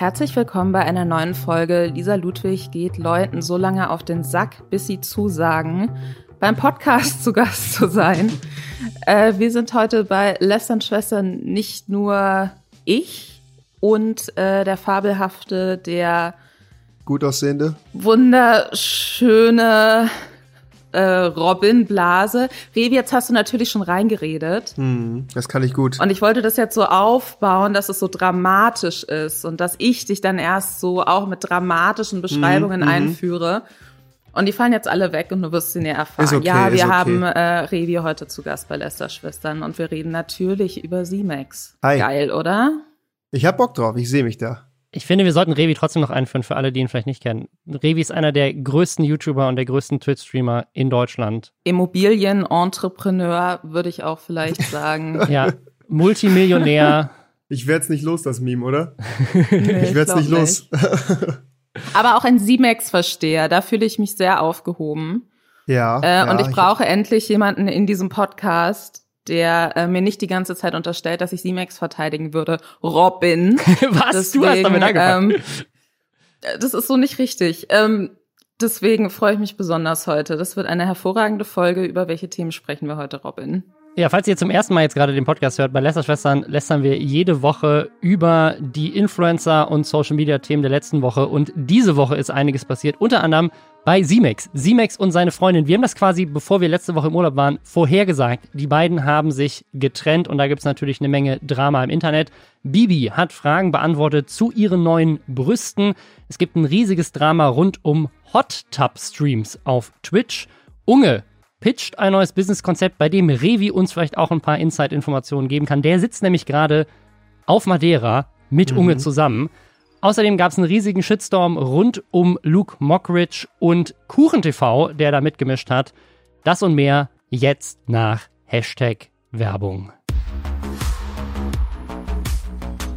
Herzlich willkommen bei einer neuen Folge. Lisa Ludwig geht Leuten so lange auf den Sack, bis sie zusagen, beim Podcast zu Gast zu sein. Äh, wir sind heute bei Lästern Schwestern nicht nur ich und äh, der fabelhafte, der gut aussehende, wunderschöne äh, Robin Blase. Revi, jetzt hast du natürlich schon reingeredet. Hm, das kann ich gut. Und ich wollte das jetzt so aufbauen, dass es so dramatisch ist und dass ich dich dann erst so auch mit dramatischen Beschreibungen mhm. einführe. Und die fallen jetzt alle weg und du wirst sie näher erfahren. Okay, ja, wir okay. haben äh, Revi heute zu Gast bei Lester Schwestern und wir reden natürlich über Simex. Hi. Geil, oder? Ich hab Bock drauf, ich sehe mich da. Ich finde, wir sollten Revi trotzdem noch einführen für alle, die ihn vielleicht nicht kennen. Revi ist einer der größten YouTuber und der größten Twitch-Streamer in Deutschland. Immobilien-Entrepreneur, würde ich auch vielleicht sagen. Ja, Multimillionär. Ich werd's nicht los, das Meme, oder? Nee, Ich werd's glaub nicht los. Aber auch ein Simex-Versteher, da fühle ich mich sehr aufgehoben. ja. Äh, ja, und ich brauche endlich jemanden in diesem Podcast, der äh, mir nicht die ganze Zeit unterstellt, dass ich Simex verteidigen würde. Robin. Was? du hast damit angefangen. ähm, äh, das ist so nicht richtig. Ähm, deswegen freue ich mich besonders heute. Das wird eine hervorragende Folge. Über welche Themen sprechen wir heute, Robin? Ja, falls ihr zum ersten Mal jetzt gerade den Podcast hört, bei Lester Schwestern lästern wir jede Woche über die Influencer und Social Media Themen der letzten Woche und diese Woche ist einiges passiert, unter anderem bei Simex. Simex und seine Freundin, wir haben das quasi, bevor wir letzte Woche im Urlaub waren, vorhergesagt. Die beiden haben sich getrennt und da gibt es natürlich eine Menge Drama im Internet. Bibi hat Fragen beantwortet zu ihren neuen Brüsten. Es gibt ein riesiges Drama rund um Hot Tub Streams auf Twitch. Unge pitcht ein neues Businesskonzept, bei dem Revi uns vielleicht auch ein paar Inside-Informationen geben kann. Der sitzt nämlich gerade auf Madeira mit Unge zusammen. Außerdem gab es einen riesigen Shitstorm rund um Luke Mockridge und KuchenTV, der da mitgemischt hat. Das und mehr jetzt nach Hashtag Werbung.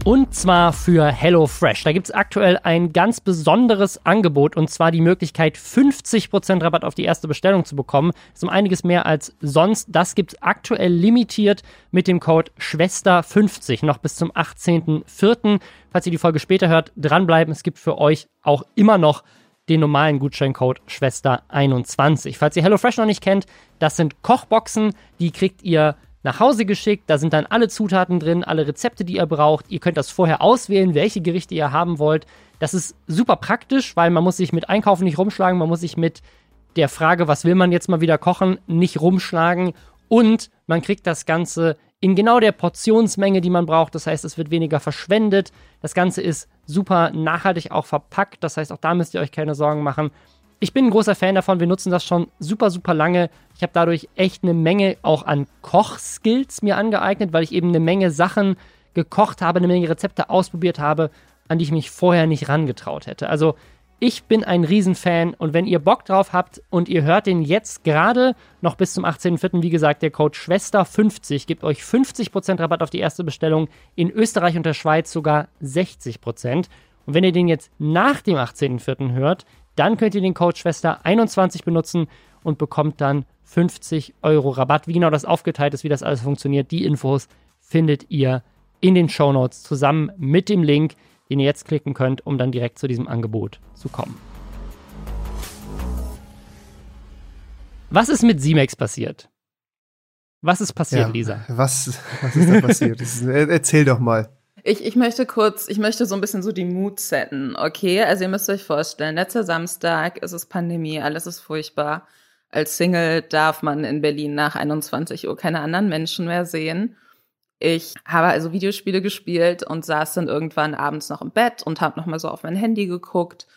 Und zwar für HelloFresh. Da gibt es aktuell ein ganz besonderes Angebot und zwar die Möglichkeit, 50% Rabatt auf die erste Bestellung zu bekommen. Das ist um einiges mehr als sonst. Das gibt es aktuell limitiert mit dem Code Schwester50 noch bis zum 18.04. Falls ihr die Folge später hört, dranbleiben. Es gibt für euch auch immer noch den normalen Gutscheincode Schwester21. Falls ihr HelloFresh noch nicht kennt, das sind Kochboxen, die kriegt ihr nach Hause geschickt. Da sind dann alle Zutaten drin, alle Rezepte, die ihr braucht. Ihr könnt das vorher auswählen, welche Gerichte ihr haben wollt. Das ist super praktisch, weil man muss sich mit Einkaufen nicht rumschlagen, man muss sich mit der Frage, was will man jetzt mal wieder kochen, nicht rumschlagen. Und man kriegt das Ganze in genau der Portionsmenge, die man braucht. Das heißt, es wird weniger verschwendet. Das Ganze ist super nachhaltig auch verpackt. Das heißt, auch da müsst ihr euch keine Sorgen machen. Ich bin ein großer Fan davon. Wir nutzen das schon super, super lange. Ich habe dadurch echt eine Menge auch an Kochskills mir angeeignet, weil ich eben eine Menge Sachen gekocht habe, eine Menge Rezepte ausprobiert habe, an die ich mich vorher nicht rangetraut hätte. Also ich bin ein Riesenfan und wenn ihr Bock drauf habt und ihr hört den jetzt gerade noch bis zum 18.04., wie gesagt, der Code Schwester50 gibt euch 50% Rabatt auf die erste Bestellung, in Österreich und der Schweiz sogar 60%. Und wenn ihr den jetzt nach dem 18.04. hört, dann könnt ihr den Code Schwester21 benutzen und bekommt dann 50 Euro Rabatt. Wie genau das aufgeteilt ist, wie das alles funktioniert, die Infos findet ihr in den Show Notes zusammen mit dem Link, den ihr jetzt klicken könnt, um dann direkt zu diesem Angebot zu kommen. Was ist mit Simex passiert? Was ist passiert, ja, Lisa? Was, was ist da passiert? Ist, er- erzähl doch mal. Ich, ich möchte kurz, ich möchte so ein bisschen so die Mut setten, okay? Also ihr müsst euch vorstellen, letzter Samstag ist es Pandemie, alles ist furchtbar. Als Single darf man in Berlin nach 21 Uhr keine anderen Menschen mehr sehen. Ich habe also Videospiele gespielt und saß dann irgendwann abends noch im Bett und habe nochmal so auf mein Handy geguckt.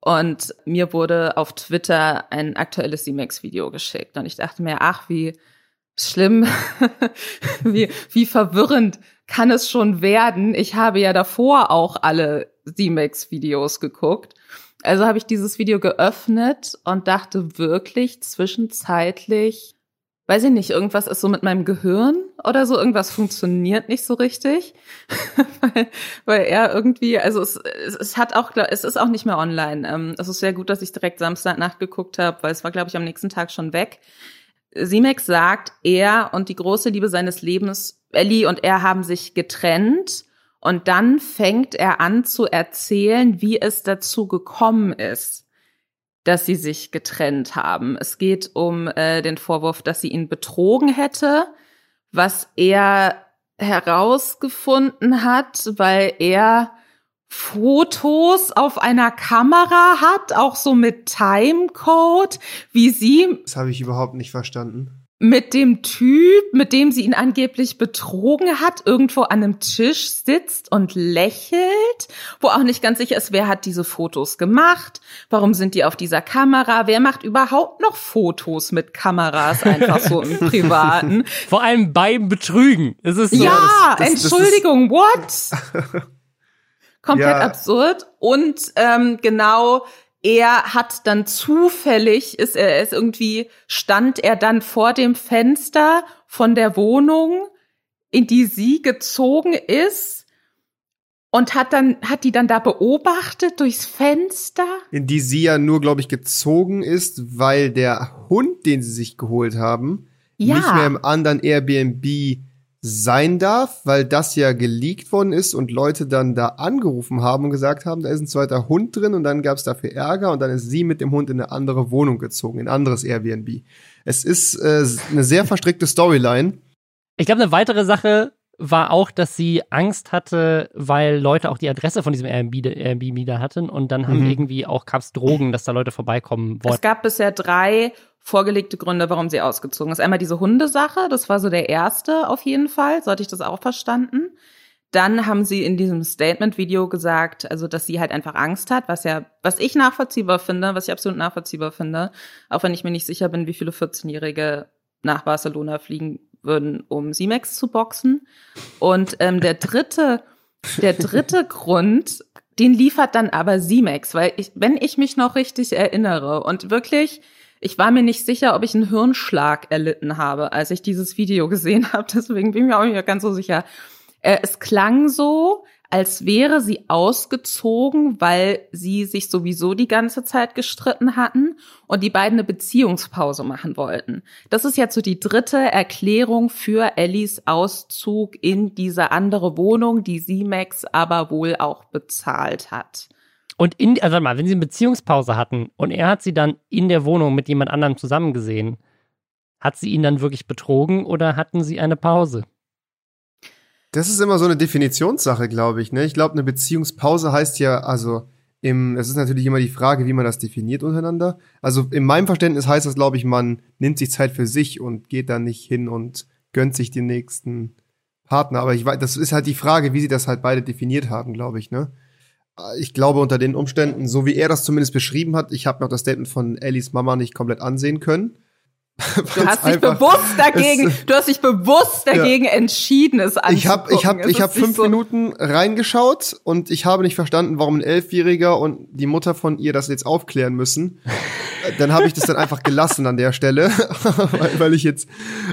Und mir wurde auf Twitter ein aktuelles C-Max-Video geschickt. Und ich dachte mir, ach, wie schlimm, wie, wie verwirrend kann es schon werden. Ich habe ja davor auch alle C-Max-Videos geguckt. Also habe ich dieses Video geöffnet und dachte wirklich zwischenzeitlich, weiß ich nicht, irgendwas ist so mit meinem Gehirn oder so, irgendwas funktioniert nicht so richtig, weil, weil er irgendwie, also es, es, es hat auch, es ist auch nicht mehr online. Ähm, Es ist sehr gut, dass ich direkt Samstagnacht geguckt habe, weil es war, glaube ich, am nächsten Tag schon weg. Simex sagt, er und die große Liebe seines Lebens, Ellie und er haben sich getrennt Und dann fängt er an zu erzählen, wie es dazu gekommen ist, dass sie sich getrennt haben. Es geht um äh, den Vorwurf, dass sie ihn betrogen hätte, was er herausgefunden hat, weil er Fotos auf einer Kamera hat, auch so mit Timecode, wie sie. Das habe ich überhaupt nicht verstanden. Mit dem Typ, mit dem sie ihn angeblich betrogen hat, irgendwo an einem Tisch sitzt und lächelt, wo auch nicht ganz sicher ist, wer hat diese Fotos gemacht, warum sind die auf dieser Kamera, wer macht überhaupt noch Fotos mit Kameras einfach so im Privaten. Vor allem beim Betrügen. Es ist so, ja, das, das, Entschuldigung, das what? komplett ja. absurd. Und ähm, genau, er hat dann zufällig, ist er ist irgendwie, stand er dann vor dem Fenster von der Wohnung, in die sie gezogen ist und hat dann hat die dann da beobachtet durchs Fenster, in die sie ja nur glaube ich gezogen ist, weil der Hund, den sie sich geholt haben, ja. nicht mehr im anderen Airbnb sein darf, weil das ja geleakt worden ist und Leute dann da angerufen haben und gesagt haben, da ist ein zweiter Hund drin und dann gab es dafür Ärger und dann ist sie mit dem Hund in eine andere Wohnung gezogen, in ein anderes Airbnb. Es ist äh, eine sehr verstrickte Storyline. Ich glaube, eine weitere Sache war auch, dass sie Angst hatte, weil Leute auch die Adresse von diesem Airbnb, Airbnb da hatten und dann haben mhm. irgendwie auch gab's Drogen, dass da Leute vorbeikommen wollten. Es gab bisher drei vorgelegte Gründe, warum sie ausgezogen ist. Einmal diese Hundesache, das war so der erste auf jeden Fall, so hatte ich das auch verstanden. Dann haben sie in diesem Statement-Video gesagt, also dass sie halt einfach Angst hat, was ja, was ich nachvollziehbar finde, was ich absolut nachvollziehbar finde, auch wenn ich mir nicht sicher bin, wie viele 14-Jährige nach Barcelona fliegen würden, um Simex zu boxen. Und ähm, der dritte, der dritte Grund, den liefert dann aber Simex, weil ich, wenn ich mich noch richtig erinnere und wirklich ich war mir nicht sicher, ob ich einen Hirnschlag erlitten habe, als ich dieses Video gesehen habe. Deswegen bin ich mir auch nicht ganz so sicher. Äh, es klang so, als wäre sie ausgezogen, weil sie sich sowieso die ganze Zeit gestritten hatten und die beiden eine Beziehungspause machen wollten. Das ist jetzt so die dritte Erklärung für Ellies Auszug in diese andere Wohnung, die sie Max aber wohl auch bezahlt hat. Und in, also mal, wenn sie eine Beziehungspause hatten und er hat sie dann in der Wohnung mit jemand anderem zusammengesehen, hat sie ihn dann wirklich betrogen oder hatten sie eine Pause? Das ist immer so eine Definitionssache, glaube ich. Ne? Ich glaube, eine Beziehungspause heißt ja, also im, es ist natürlich immer die Frage, wie man das definiert untereinander. Also in meinem Verständnis heißt das, glaube ich, man nimmt sich Zeit für sich und geht dann nicht hin und gönnt sich den nächsten Partner. Aber ich weiß, das ist halt die Frage, wie sie das halt beide definiert haben, glaube ich, ne? Ich glaube, unter den Umständen, so wie er das zumindest beschrieben hat, ich habe noch das Statement von Ellies Mama nicht komplett ansehen können. Du hast dich bewusst dagegen, es, du hast dich bewusst dagegen ja. entschieden, es anzugucken. Ich habe ich hab, ich hab fünf so Minuten reingeschaut und ich habe nicht verstanden, warum ein Elfjähriger und die Mutter von ihr das jetzt aufklären müssen. dann habe ich das dann einfach gelassen an der Stelle, weil, weil ich jetzt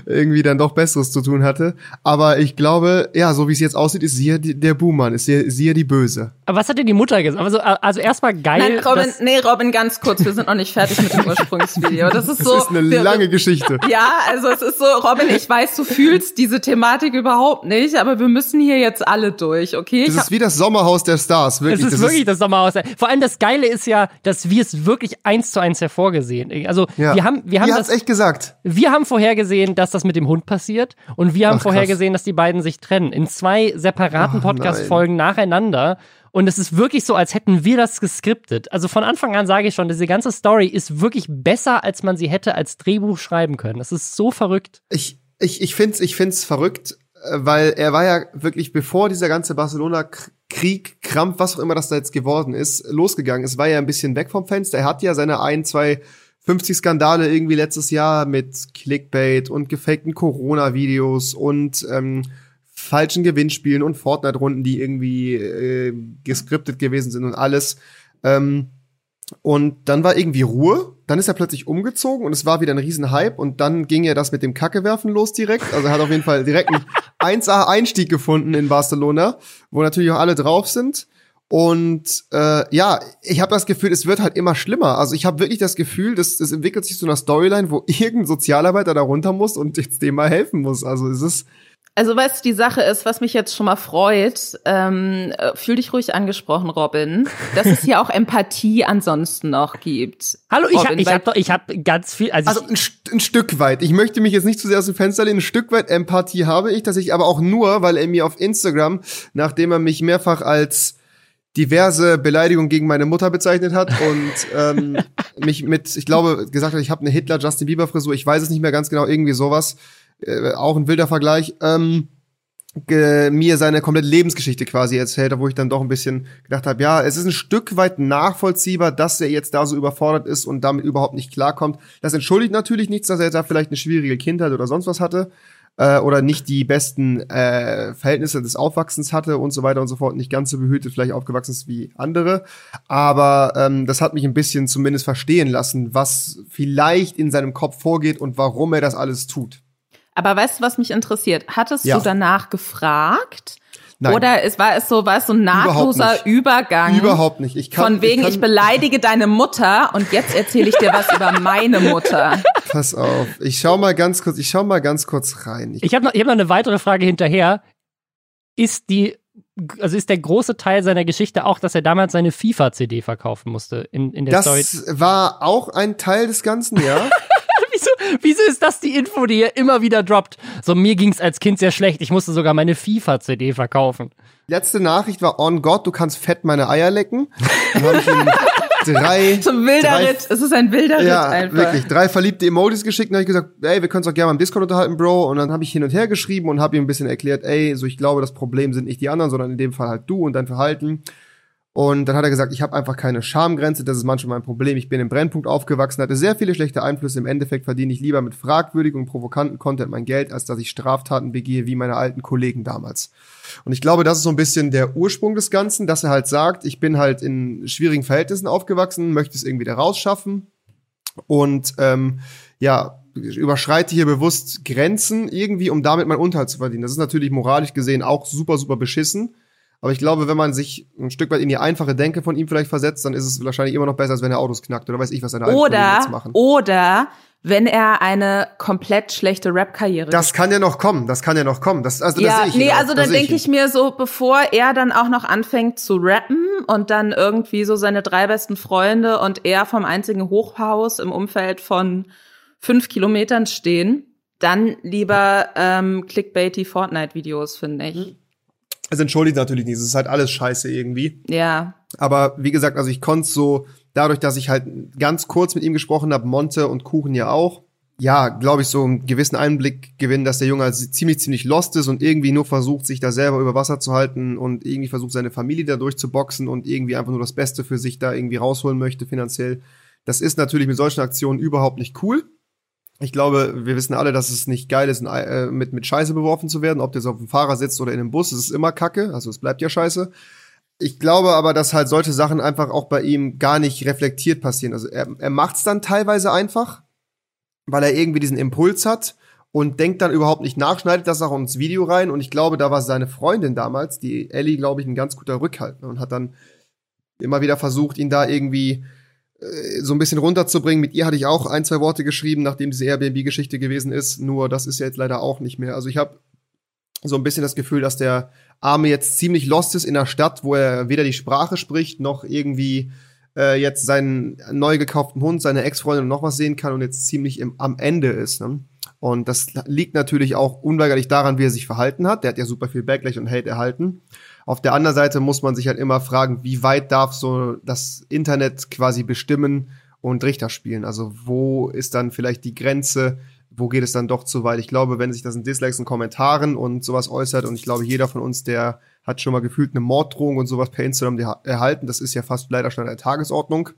irgendwie dann doch Besseres zu tun hatte. Aber ich glaube, ja, so wie es jetzt aussieht, ist sie ja der Buhmann, ist sie, sie ja die Böse. Aber was hat denn die Mutter gesagt? Also, also erstmal geil. Nein, Robin, nee, Robin, ganz kurz, wir sind noch nicht fertig mit dem Ursprungsvideo. Das ist so. Das ist eine wir, Geschichte. Ja, also es ist so, Robin, ich weiß, du fühlst diese Thematik überhaupt nicht, aber wir müssen hier jetzt alle durch, okay? Das ist wie das Sommerhaus der Stars, wirklich. Es ist das wirklich ist das Sommerhaus. Der, vor allem das Geile ist ja, dass wir es wirklich eins zu eins vorgesehen. Also ja. wir haben, wir haben das echt gesagt. Wir haben vorhergesehen, dass das mit dem Hund passiert und wir haben Ach, vorhergesehen, dass die beiden sich trennen in zwei separaten Podcast-Folgen nacheinander. Und es ist wirklich so, als hätten wir das geskriptet. Also von Anfang an sage ich schon, diese ganze Story ist wirklich besser, als man sie hätte als Drehbuch schreiben können. Das ist so verrückt. Ich, ich, ich find's, ich find's verrückt, äh, weil er war ja wirklich, bevor dieser ganze Barcelona Krieg, Krampf, was auch immer das da jetzt geworden ist, losgegangen ist, war ja ein bisschen weg vom Fenster. Er hat ja seine ein, zwei 50 Skandale irgendwie letztes Jahr mit Clickbait und gefakten Corona-Videos und ähm, falschen Gewinnspielen und Fortnite-Runden, die irgendwie äh, geskriptet gewesen sind und alles. Ähm, und dann war irgendwie Ruhe. Dann ist er plötzlich umgezogen und es war wieder ein Riesenhype. Und dann ging er das mit dem Kackewerfen los direkt. Also er hat auf jeden Fall direkt einen 1A-Einstieg gefunden in Barcelona, wo natürlich auch alle drauf sind. Und äh, ja, ich habe das Gefühl, es wird halt immer schlimmer. Also ich habe wirklich das Gefühl, dass es entwickelt sich zu einer Storyline, wo irgendein Sozialarbeiter da runter muss und jetzt dem mal helfen muss. Also es ist Also weißt du, die Sache ist, was mich jetzt schon mal freut, ähm, äh, fühl dich ruhig angesprochen, Robin, dass es hier auch Empathie ansonsten noch gibt. Hallo, ich habe ich hab doch, ich habe ganz viel, also, Also ich, ein, St- ein Stück weit. Ich möchte mich jetzt nicht zu sehr aus dem Fenster lehnen. Ein Stück weit Empathie habe ich, dass ich aber auch nur, weil er mir auf Instagram, nachdem er mich mehrfach als diverse Beleidigungen gegen meine Mutter bezeichnet hat und ähm, mich mit, ich glaube, gesagt hat, ich habe eine Hitler-Justin Bieber-Frisur, ich weiß es nicht mehr ganz genau, irgendwie sowas, äh, auch ein wilder Vergleich, ähm, mir seine komplette Lebensgeschichte quasi erzählt, wo ich dann doch ein bisschen gedacht habe, ja, es ist ein Stück weit nachvollziehbar, dass er jetzt da so überfordert ist und damit überhaupt nicht klarkommt. Das entschuldigt natürlich nichts, dass er da vielleicht eine schwierige Kindheit oder sonst was hatte äh, oder nicht die besten äh, Verhältnisse des Aufwachsens hatte und so weiter und so fort, nicht ganz so behütet vielleicht aufgewachsen ist wie andere. Aber ähm, das hat mich ein bisschen zumindest verstehen lassen, was vielleicht in seinem Kopf vorgeht und warum er das alles tut. Aber weißt du, was mich interessiert? Hattest Ja. du danach gefragt? Nein. Oder es war es so, war es so ein nahtloser. Übergang? Überhaupt nicht. Ich kann, Von wegen, ich, ich, kann, beleidige deine Mutter und jetzt erzähle ich dir was über meine Mutter. Pass auf. Ich schau mal ganz kurz, ich schau mal ganz kurz rein. Ich, ich habe noch, ich hab noch eine weitere Frage hinterher. Ist die, also ist der große Teil seiner Geschichte auch, dass er damals seine FIFA-CD verkaufen musste in, in der Story? das war auch ein Teil des Ganzen, ja. Wieso, wieso ist das die Info, die er immer wieder droppt? So, mir ging's als Kind sehr schlecht. Ich musste sogar meine FIFA-CD verkaufen. Letzte Nachricht war on God, du kannst fett meine Eier lecken. Dann habe ich ihm drei, ein wilder drei, Ritt. Es ist ein wilder Ritt ja, einfach. wirklich, drei verliebte Emojis geschickt und habe ich gesagt, ey, wir können uns auch gerne mal im Discord unterhalten, Bro. Und dann habe ich hin und her geschrieben und habe ihm ein bisschen erklärt, ey, so ich glaube, das Problem sind nicht die anderen, sondern in dem Fall halt du und dein Verhalten. Und dann hat er gesagt, ich habe einfach keine Schamgrenze, das ist manchmal mein Problem. Ich bin im Brennpunkt aufgewachsen, hatte sehr viele schlechte Einflüsse. Im Endeffekt verdiene ich lieber mit fragwürdigem und provokanten Content mein Geld, als dass ich Straftaten begehe wie meine alten Kollegen damals. Und ich glaube, das ist so ein bisschen der Ursprung des Ganzen, dass er halt sagt, ich bin halt in schwierigen Verhältnissen aufgewachsen, möchte es irgendwie da rausschaffen und ähm, ja, überschreite hier bewusst Grenzen irgendwie, um damit meinen Unterhalt zu verdienen. Das ist natürlich moralisch gesehen auch super, super beschissen. Aber ich glaube, wenn man sich ein Stück weit in die einfache Denke von ihm vielleicht versetzt, dann ist es wahrscheinlich immer noch besser, als wenn er Autos knackt oder weiß ich, was seine Kollegen jetzt Oder, machen. oder wenn er eine komplett schlechte Rap-Karriere Das kann ja noch kommen, das kann ja noch kommen. Das, also, das ja, sehe ich nee, auch, also das dann sehe denke ich ihn. mir so, bevor er dann auch noch anfängt zu rappen und dann irgendwie so seine drei besten Freunde und er vom einzigen Hochhaus im Umfeld von fünf Kilometern stehen, dann lieber ähm, clickbaity Fortnite-Videos, finde ich. Es entschuldigt natürlich nicht, es ist halt alles scheiße irgendwie. Ja. Aber wie gesagt, also ich konnte so, dadurch, dass ich halt ganz kurz mit ihm gesprochen habe, Monte und Kuchen ja auch, ja, glaube ich, so einen gewissen Einblick gewinnen, dass der Junge halt ziemlich, ziemlich lost ist und irgendwie nur versucht, sich da selber über Wasser zu halten und irgendwie versucht, seine Familie da durchzuboxen und irgendwie einfach nur das Beste für sich da irgendwie rausholen möchte finanziell. Das ist natürlich mit solchen Aktionen überhaupt nicht cool. Ich glaube, wir wissen alle, dass es nicht geil ist, äh, mit, mit Scheiße beworfen zu werden, ob der so auf dem Fahrer sitzt oder in einem Bus, es ist immer Kacke, also es bleibt ja Scheiße. Ich glaube aber, dass halt solche Sachen einfach auch bei ihm gar nicht reflektiert passieren. Also er, er macht's dann teilweise einfach, weil er irgendwie diesen Impuls hat und denkt dann überhaupt nicht nach, schneidet das auch ins Video rein. Und ich glaube, da war seine Freundin damals, die Ellie, glaube ich, ein ganz guter Rückhalt ne, und hat dann immer wieder versucht, ihn da irgendwie so ein bisschen runterzubringen. Mit ihr hatte ich auch ein, zwei Worte geschrieben, nachdem diese Airbnb-Geschichte gewesen ist. Nur das ist ja jetzt leider auch nicht mehr. Also ich habe so ein bisschen das Gefühl, dass der Arme jetzt ziemlich lost ist in der Stadt, wo er weder die Sprache spricht, noch irgendwie äh, jetzt seinen neu gekauften Hund, seine Ex-Freundin und noch was sehen kann und jetzt ziemlich im, am Ende ist. Ne? Und das liegt natürlich auch unweigerlich daran, wie er sich verhalten hat. Der hat ja super viel Backlash und Hate erhalten. Auf der anderen Seite muss man sich halt immer fragen, wie weit darf so das Internet quasi bestimmen und Richter spielen? Also wo ist dann vielleicht die Grenze? Wo geht es dann doch zu weit? Ich glaube, wenn sich das in Dislikes und Kommentaren und sowas äußert, und ich glaube, jeder von uns, der hat schon mal gefühlt eine Morddrohung und sowas per Instagram erhalten, das ist ja fast leider schon an der Tagesordnung,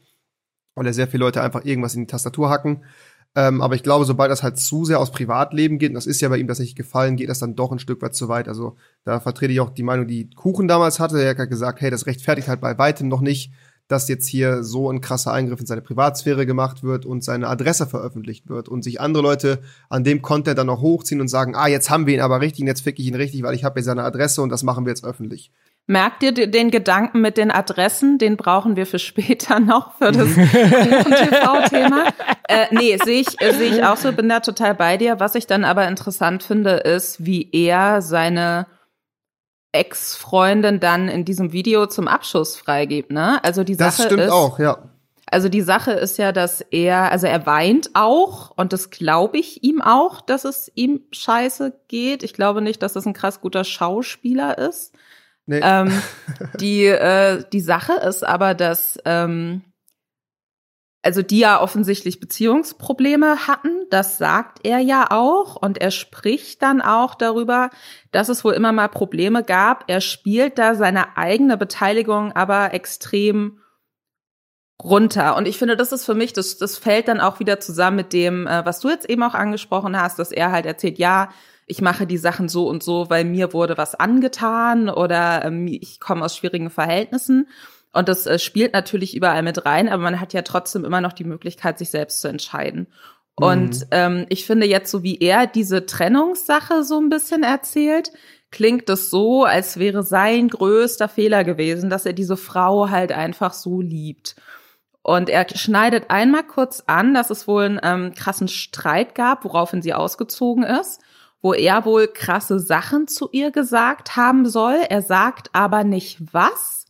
weil ja sehr viele Leute einfach irgendwas in die Tastatur hacken. Ähm, aber ich glaube, sobald das halt zu sehr aus Privatleben geht, und das ist ja bei ihm nicht gefallen, geht das dann doch ein Stück weit zu weit. Also da vertrete ich auch die Meinung, die Kuchen damals hatte. Er hat gesagt, hey, das rechtfertigt halt bei weitem noch nicht, dass jetzt hier so ein krasser Eingriff in seine Privatsphäre gemacht wird und seine Adresse veröffentlicht wird und sich andere Leute an dem Content dann noch hochziehen und sagen, ah, jetzt haben wir ihn aber richtig und jetzt fick ich ihn richtig, weil ich habe hier seine Adresse und das machen wir jetzt öffentlich. Merkt ihr den Gedanken mit den Adressen? Den brauchen wir für später noch, für das TV-Thema. äh, nee, sehe ich, äh, sehe ich auch so, bin da total bei dir. Was ich dann aber interessant finde, ist, wie er seine Ex-Freundin dann in diesem Video zum Abschuss freigibt, ne? Also die Sache Das stimmt ist, auch, ja. also die Sache ist ja, dass er, also er weint auch und das glaube ich ihm auch, dass es ihm scheiße geht. Ich glaube nicht, dass das ein krass guter Schauspieler ist. Nee. Ähm, die, äh, die Sache ist aber, dass ähm, also die ja offensichtlich Beziehungsprobleme hatten, das sagt er ja auch und er spricht dann auch darüber, dass es wohl immer mal Probleme gab. Er spielt da seine eigene Beteiligung aber extrem runter. Und ich finde, das ist für mich, das, das fällt dann auch wieder zusammen mit dem, äh, was du jetzt eben auch angesprochen hast, dass er halt erzählt, ja, ich mache die Sachen so und so, weil mir wurde was angetan oder ähm, ich komme aus schwierigen Verhältnissen. Und das äh, spielt natürlich überall mit rein, aber man hat ja trotzdem immer noch die Möglichkeit, sich selbst zu entscheiden. Und ähm, ich finde jetzt, so wie er diese Trennungssache so ein bisschen erzählt, klingt es so, als wäre sein größter Fehler gewesen, dass er diese Frau halt einfach so liebt. Und er schneidet einmal kurz an, dass es wohl einen ähm, krassen Streit gab, woraufhin sie ausgezogen ist, wo er wohl krasse Sachen zu ihr gesagt haben soll. Er sagt aber nicht was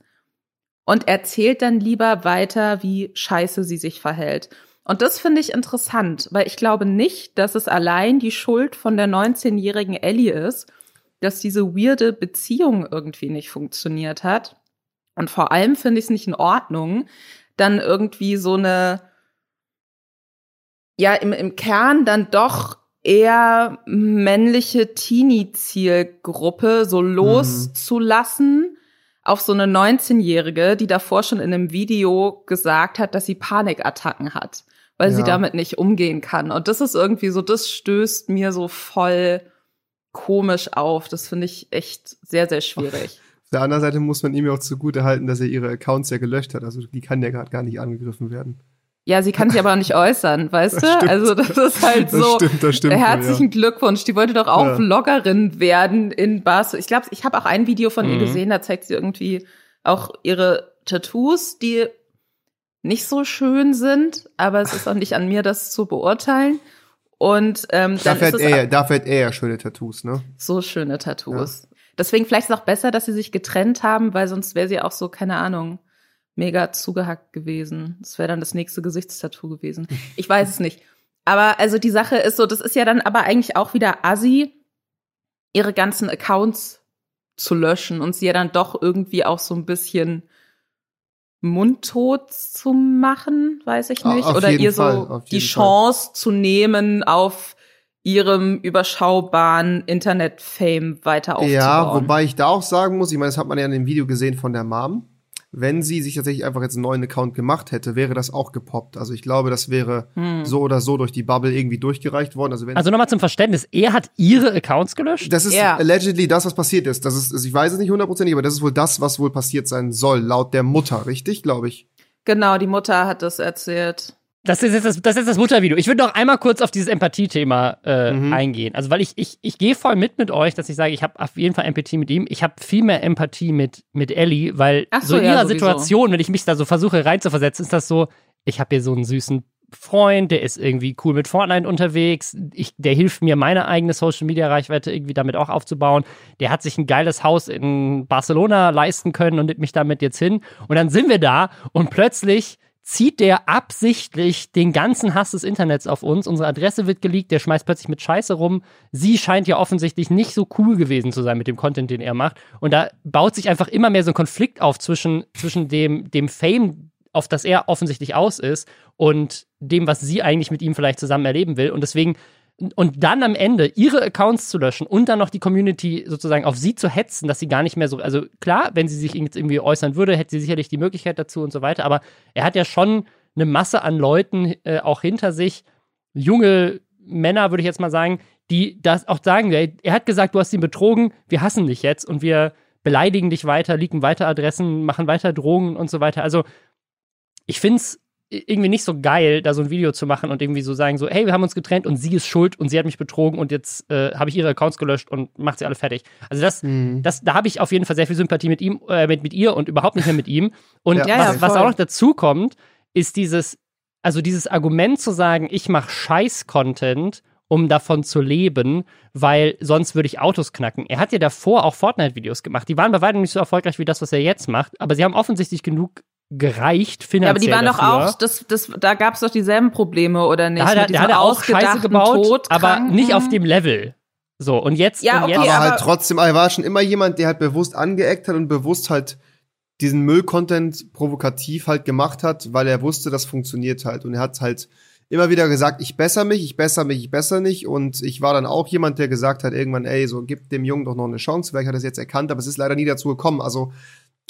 und erzählt dann lieber weiter, wie scheiße sie sich verhält. Und das finde ich interessant, weil ich glaube nicht, dass es allein die Schuld von der 19-jährigen Ellie ist, dass diese weirde Beziehung irgendwie nicht funktioniert hat. Und vor allem finde ich es nicht in Ordnung, dann irgendwie so eine, ja, im, im Kern dann doch eher männliche Teenie-Zielgruppe so loszulassen auf so eine 19-Jährige, die davor schon in einem Video gesagt hat, dass sie Panikattacken hat, weil sie Ja. damit nicht umgehen kann. Und das ist irgendwie so, das stößt mir so voll komisch auf. Das finde ich echt sehr, sehr schwierig. Auf der anderen Seite muss man ihm ja auch zugute halten, dass er ihre Accounts ja gelöscht hat. Also die kann ja gerade gar nicht angegriffen werden. Ja, sie kann sich aber auch nicht äußern, weißt du? Das stimmt. Also das ist halt Das so. stimmt, das stimmt Herzlichen Glückwunsch. Die wollte doch auch Ja. Vloggerin werden in Barcelona. Ich glaube, ich habe auch ein Video von ihr Mhm. gesehen, da zeigt sie irgendwie auch ihre Tattoos, die nicht so schön sind, aber es ist auch nicht an mir, das zu beurteilen. Und ähm, dann Dafür ist hat, es er, ja- dafür hat er ja schöne Tattoos, ne? so schöne Tattoos. Deswegen vielleicht ist es auch besser, dass sie sich getrennt haben, weil sonst wäre sie auch so, keine Ahnung, mega zugehackt gewesen. Das wäre dann das nächste Gesichtstattoo gewesen. Ich weiß es nicht. Aber also die Sache ist so, das ist ja dann aber eigentlich auch wieder assi, ihre ganzen Accounts zu löschen und sie ja dann doch irgendwie auch so ein bisschen mundtot zu machen, weiß ich nicht. auf Oder ihr Fall, so die Chance zu nehmen, auf ihrem überschaubaren Internet-Fame weiter aufzubauen. Ja, wobei ich da auch sagen muss, ich meine, das hat man ja in dem Video gesehen von der Mom. Wenn sie sich tatsächlich einfach jetzt einen neuen Account gemacht hätte, wäre das auch gepoppt. Also ich glaube, das wäre Hm. so oder so durch die Bubble irgendwie durchgereicht worden. Also wenn Also nochmal zum Verständnis, er hat ihre Accounts gelöscht? das ist Ja. allegedly das, was passiert ist. Das ist, also ich weiß es nicht hundertprozentig, aber das ist wohl das, was wohl passiert sein soll, laut der Mutter, richtig, glaube ich. Genau, die Mutter hat das erzählt. Das ist jetzt das, das, ist das Muttervideo. Ich würde noch einmal kurz auf dieses Empathie-Thema äh, Mhm. eingehen. Also, weil ich, ich, ich gehe voll mit mit euch, dass ich sage, ich habe auf jeden Fall Empathie mit ihm. Ich habe viel mehr Empathie mit, mit Ellie, weil Ach so in ja, ihrer sowieso. Situation, wenn ich mich da so versuche reinzuversetzen, ist das so, ich habe hier so einen süßen Freund, der ist irgendwie cool mit Fortnite unterwegs, ich, der hilft mir, meine eigene Social-Media-Reichweite irgendwie damit auch aufzubauen. Der hat sich ein geiles Haus in Barcelona leisten können und nimmt mich damit jetzt hin. Und dann sind wir da und plötzlich zieht der absichtlich den ganzen Hass des Internets auf uns. Unsere Adresse wird geleakt, der schmeißt plötzlich mit Scheiße rum. Sie scheint ja offensichtlich nicht so cool gewesen zu sein mit dem Content, den er macht. Und da baut sich einfach immer mehr so ein Konflikt auf zwischen, zwischen dem, dem Fame, auf das er offensichtlich aus ist, und dem, was sie eigentlich mit ihm vielleicht zusammen erleben will. Und deswegen und dann am Ende ihre Accounts zu löschen und dann noch die Community sozusagen auf sie zu hetzen, dass sie gar nicht mehr so, also klar, wenn sie sich irgendwie äußern würde, hätte sie sicherlich die Möglichkeit dazu und so weiter, aber er hat ja schon eine Masse an Leuten äh, auch hinter sich, junge Männer, würde ich jetzt mal sagen, die das auch sagen, er, hat gesagt, du hast ihn betrogen, wir hassen dich jetzt und wir beleidigen dich weiter, liegen weiter Adressen, machen weiter Drohungen und so weiter. Also ich finde es irgendwie nicht so geil, da so ein Video zu machen und irgendwie so sagen, so, hey, wir haben uns getrennt und sie ist schuld und sie hat mich betrogen und jetzt äh, habe ich ihre Accounts gelöscht und macht sie alle fertig. Also das, mhm. das, da habe ich auf jeden Fall sehr viel Sympathie mit ihm, äh, mit, mit ihr und überhaupt nicht mehr mit ihm. Und ja, was, ja, was auch noch dazu kommt, ist dieses, also dieses Argument zu sagen, ich mache Scheiß-Content, um davon zu leben, weil sonst würde ich Autos knacken. Er hat ja davor auch Fortnite-Videos gemacht. Die waren bei weitem nicht so erfolgreich wie das, was er jetzt macht, aber sie haben offensichtlich genug gereicht finanziell. Ja, aber die waren dafür. doch auch, das, das, da gab es doch dieselben Probleme, oder nicht? Da hat, er, hat er auch Scheiße gebaut, aber nicht auf dem Level. So, und jetzt. Ja, und okay, jetzt, aber halt trotzdem, er war schon immer jemand, der halt bewusst angeeckt hat und bewusst halt diesen Müll-Content provokativ halt gemacht hat, weil er wusste, das funktioniert halt. Und er hat halt immer wieder gesagt, ich besser mich, ich besser mich, ich besser nicht. Und ich war dann auch jemand, der gesagt hat, irgendwann, ey, so gib dem Jungen doch noch eine Chance. Vielleicht hat er es jetzt erkannt, aber es ist leider nie dazu gekommen. Also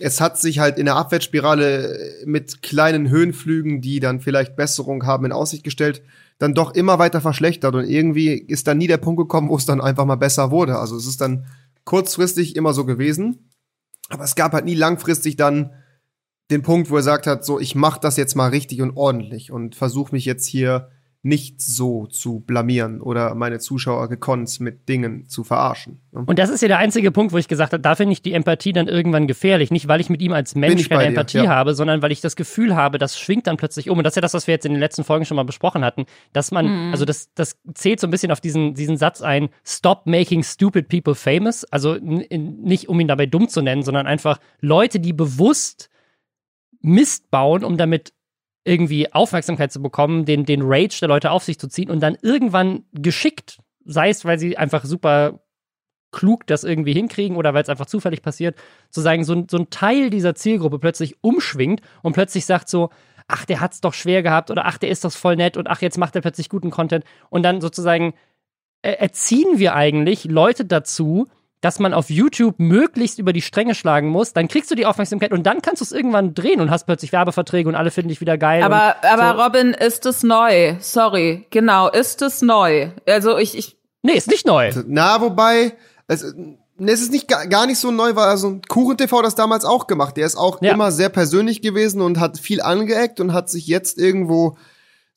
es hat sich halt in der Abwärtsspirale mit kleinen Höhenflügen, die dann vielleicht Besserung haben, in Aussicht gestellt, dann doch immer weiter verschlechtert. Und irgendwie ist dann nie der Punkt gekommen, wo es dann einfach mal besser wurde. Also es ist dann kurzfristig immer so gewesen. Aber es gab halt nie langfristig dann den Punkt, wo er sagt hat, so, ich mach das jetzt mal richtig und ordentlich und versuche mich jetzt hier nicht so zu blamieren oder meine Zuschauer gekonnt mit Dingen zu verarschen. Ne? Und das ist ja der einzige Punkt, wo ich gesagt habe, da finde ich die Empathie dann irgendwann gefährlich. Nicht, weil ich mit ihm als Mensch keine Empathie ja. habe, sondern weil ich das Gefühl habe, das schwingt dann plötzlich um. Und das ist ja das, was wir jetzt in den letzten Folgen schon mal besprochen hatten, dass man, mhm. also das, das zählt so ein bisschen auf diesen, diesen Satz ein, stop making stupid people famous. Also nicht, um ihn dabei dumm zu nennen, sondern einfach Leute, die bewusst Mist bauen, um damit irgendwie Aufmerksamkeit zu bekommen, den, den Rage der Leute auf sich zu ziehen und dann irgendwann geschickt, sei es, weil sie einfach super klug das irgendwie hinkriegen oder weil es einfach zufällig passiert, zu sagen, so, so ein Teil dieser Zielgruppe plötzlich umschwingt und plötzlich sagt so, ach, der hat's doch schwer gehabt oder ach, der ist doch voll nett und ach, jetzt macht er plötzlich guten Content. Und dann sozusagen äh, erziehen wir eigentlich Leute dazu, dass man auf YouTube möglichst über die Stränge schlagen muss, dann kriegst du die Aufmerksamkeit und dann kannst du es irgendwann drehen und hast plötzlich Werbeverträge und alle finden dich wieder geil. Aber, aber so. Robin, ist es neu? Sorry, genau, ist es neu? Also ich, ich. Nee, ist nicht neu. Na, wobei, es, es ist nicht gar nicht so neu, weil also Kuchen TV das damals auch gemacht. Der ist auch ja. immer sehr persönlich gewesen und hat viel angeeckt und hat sich jetzt irgendwo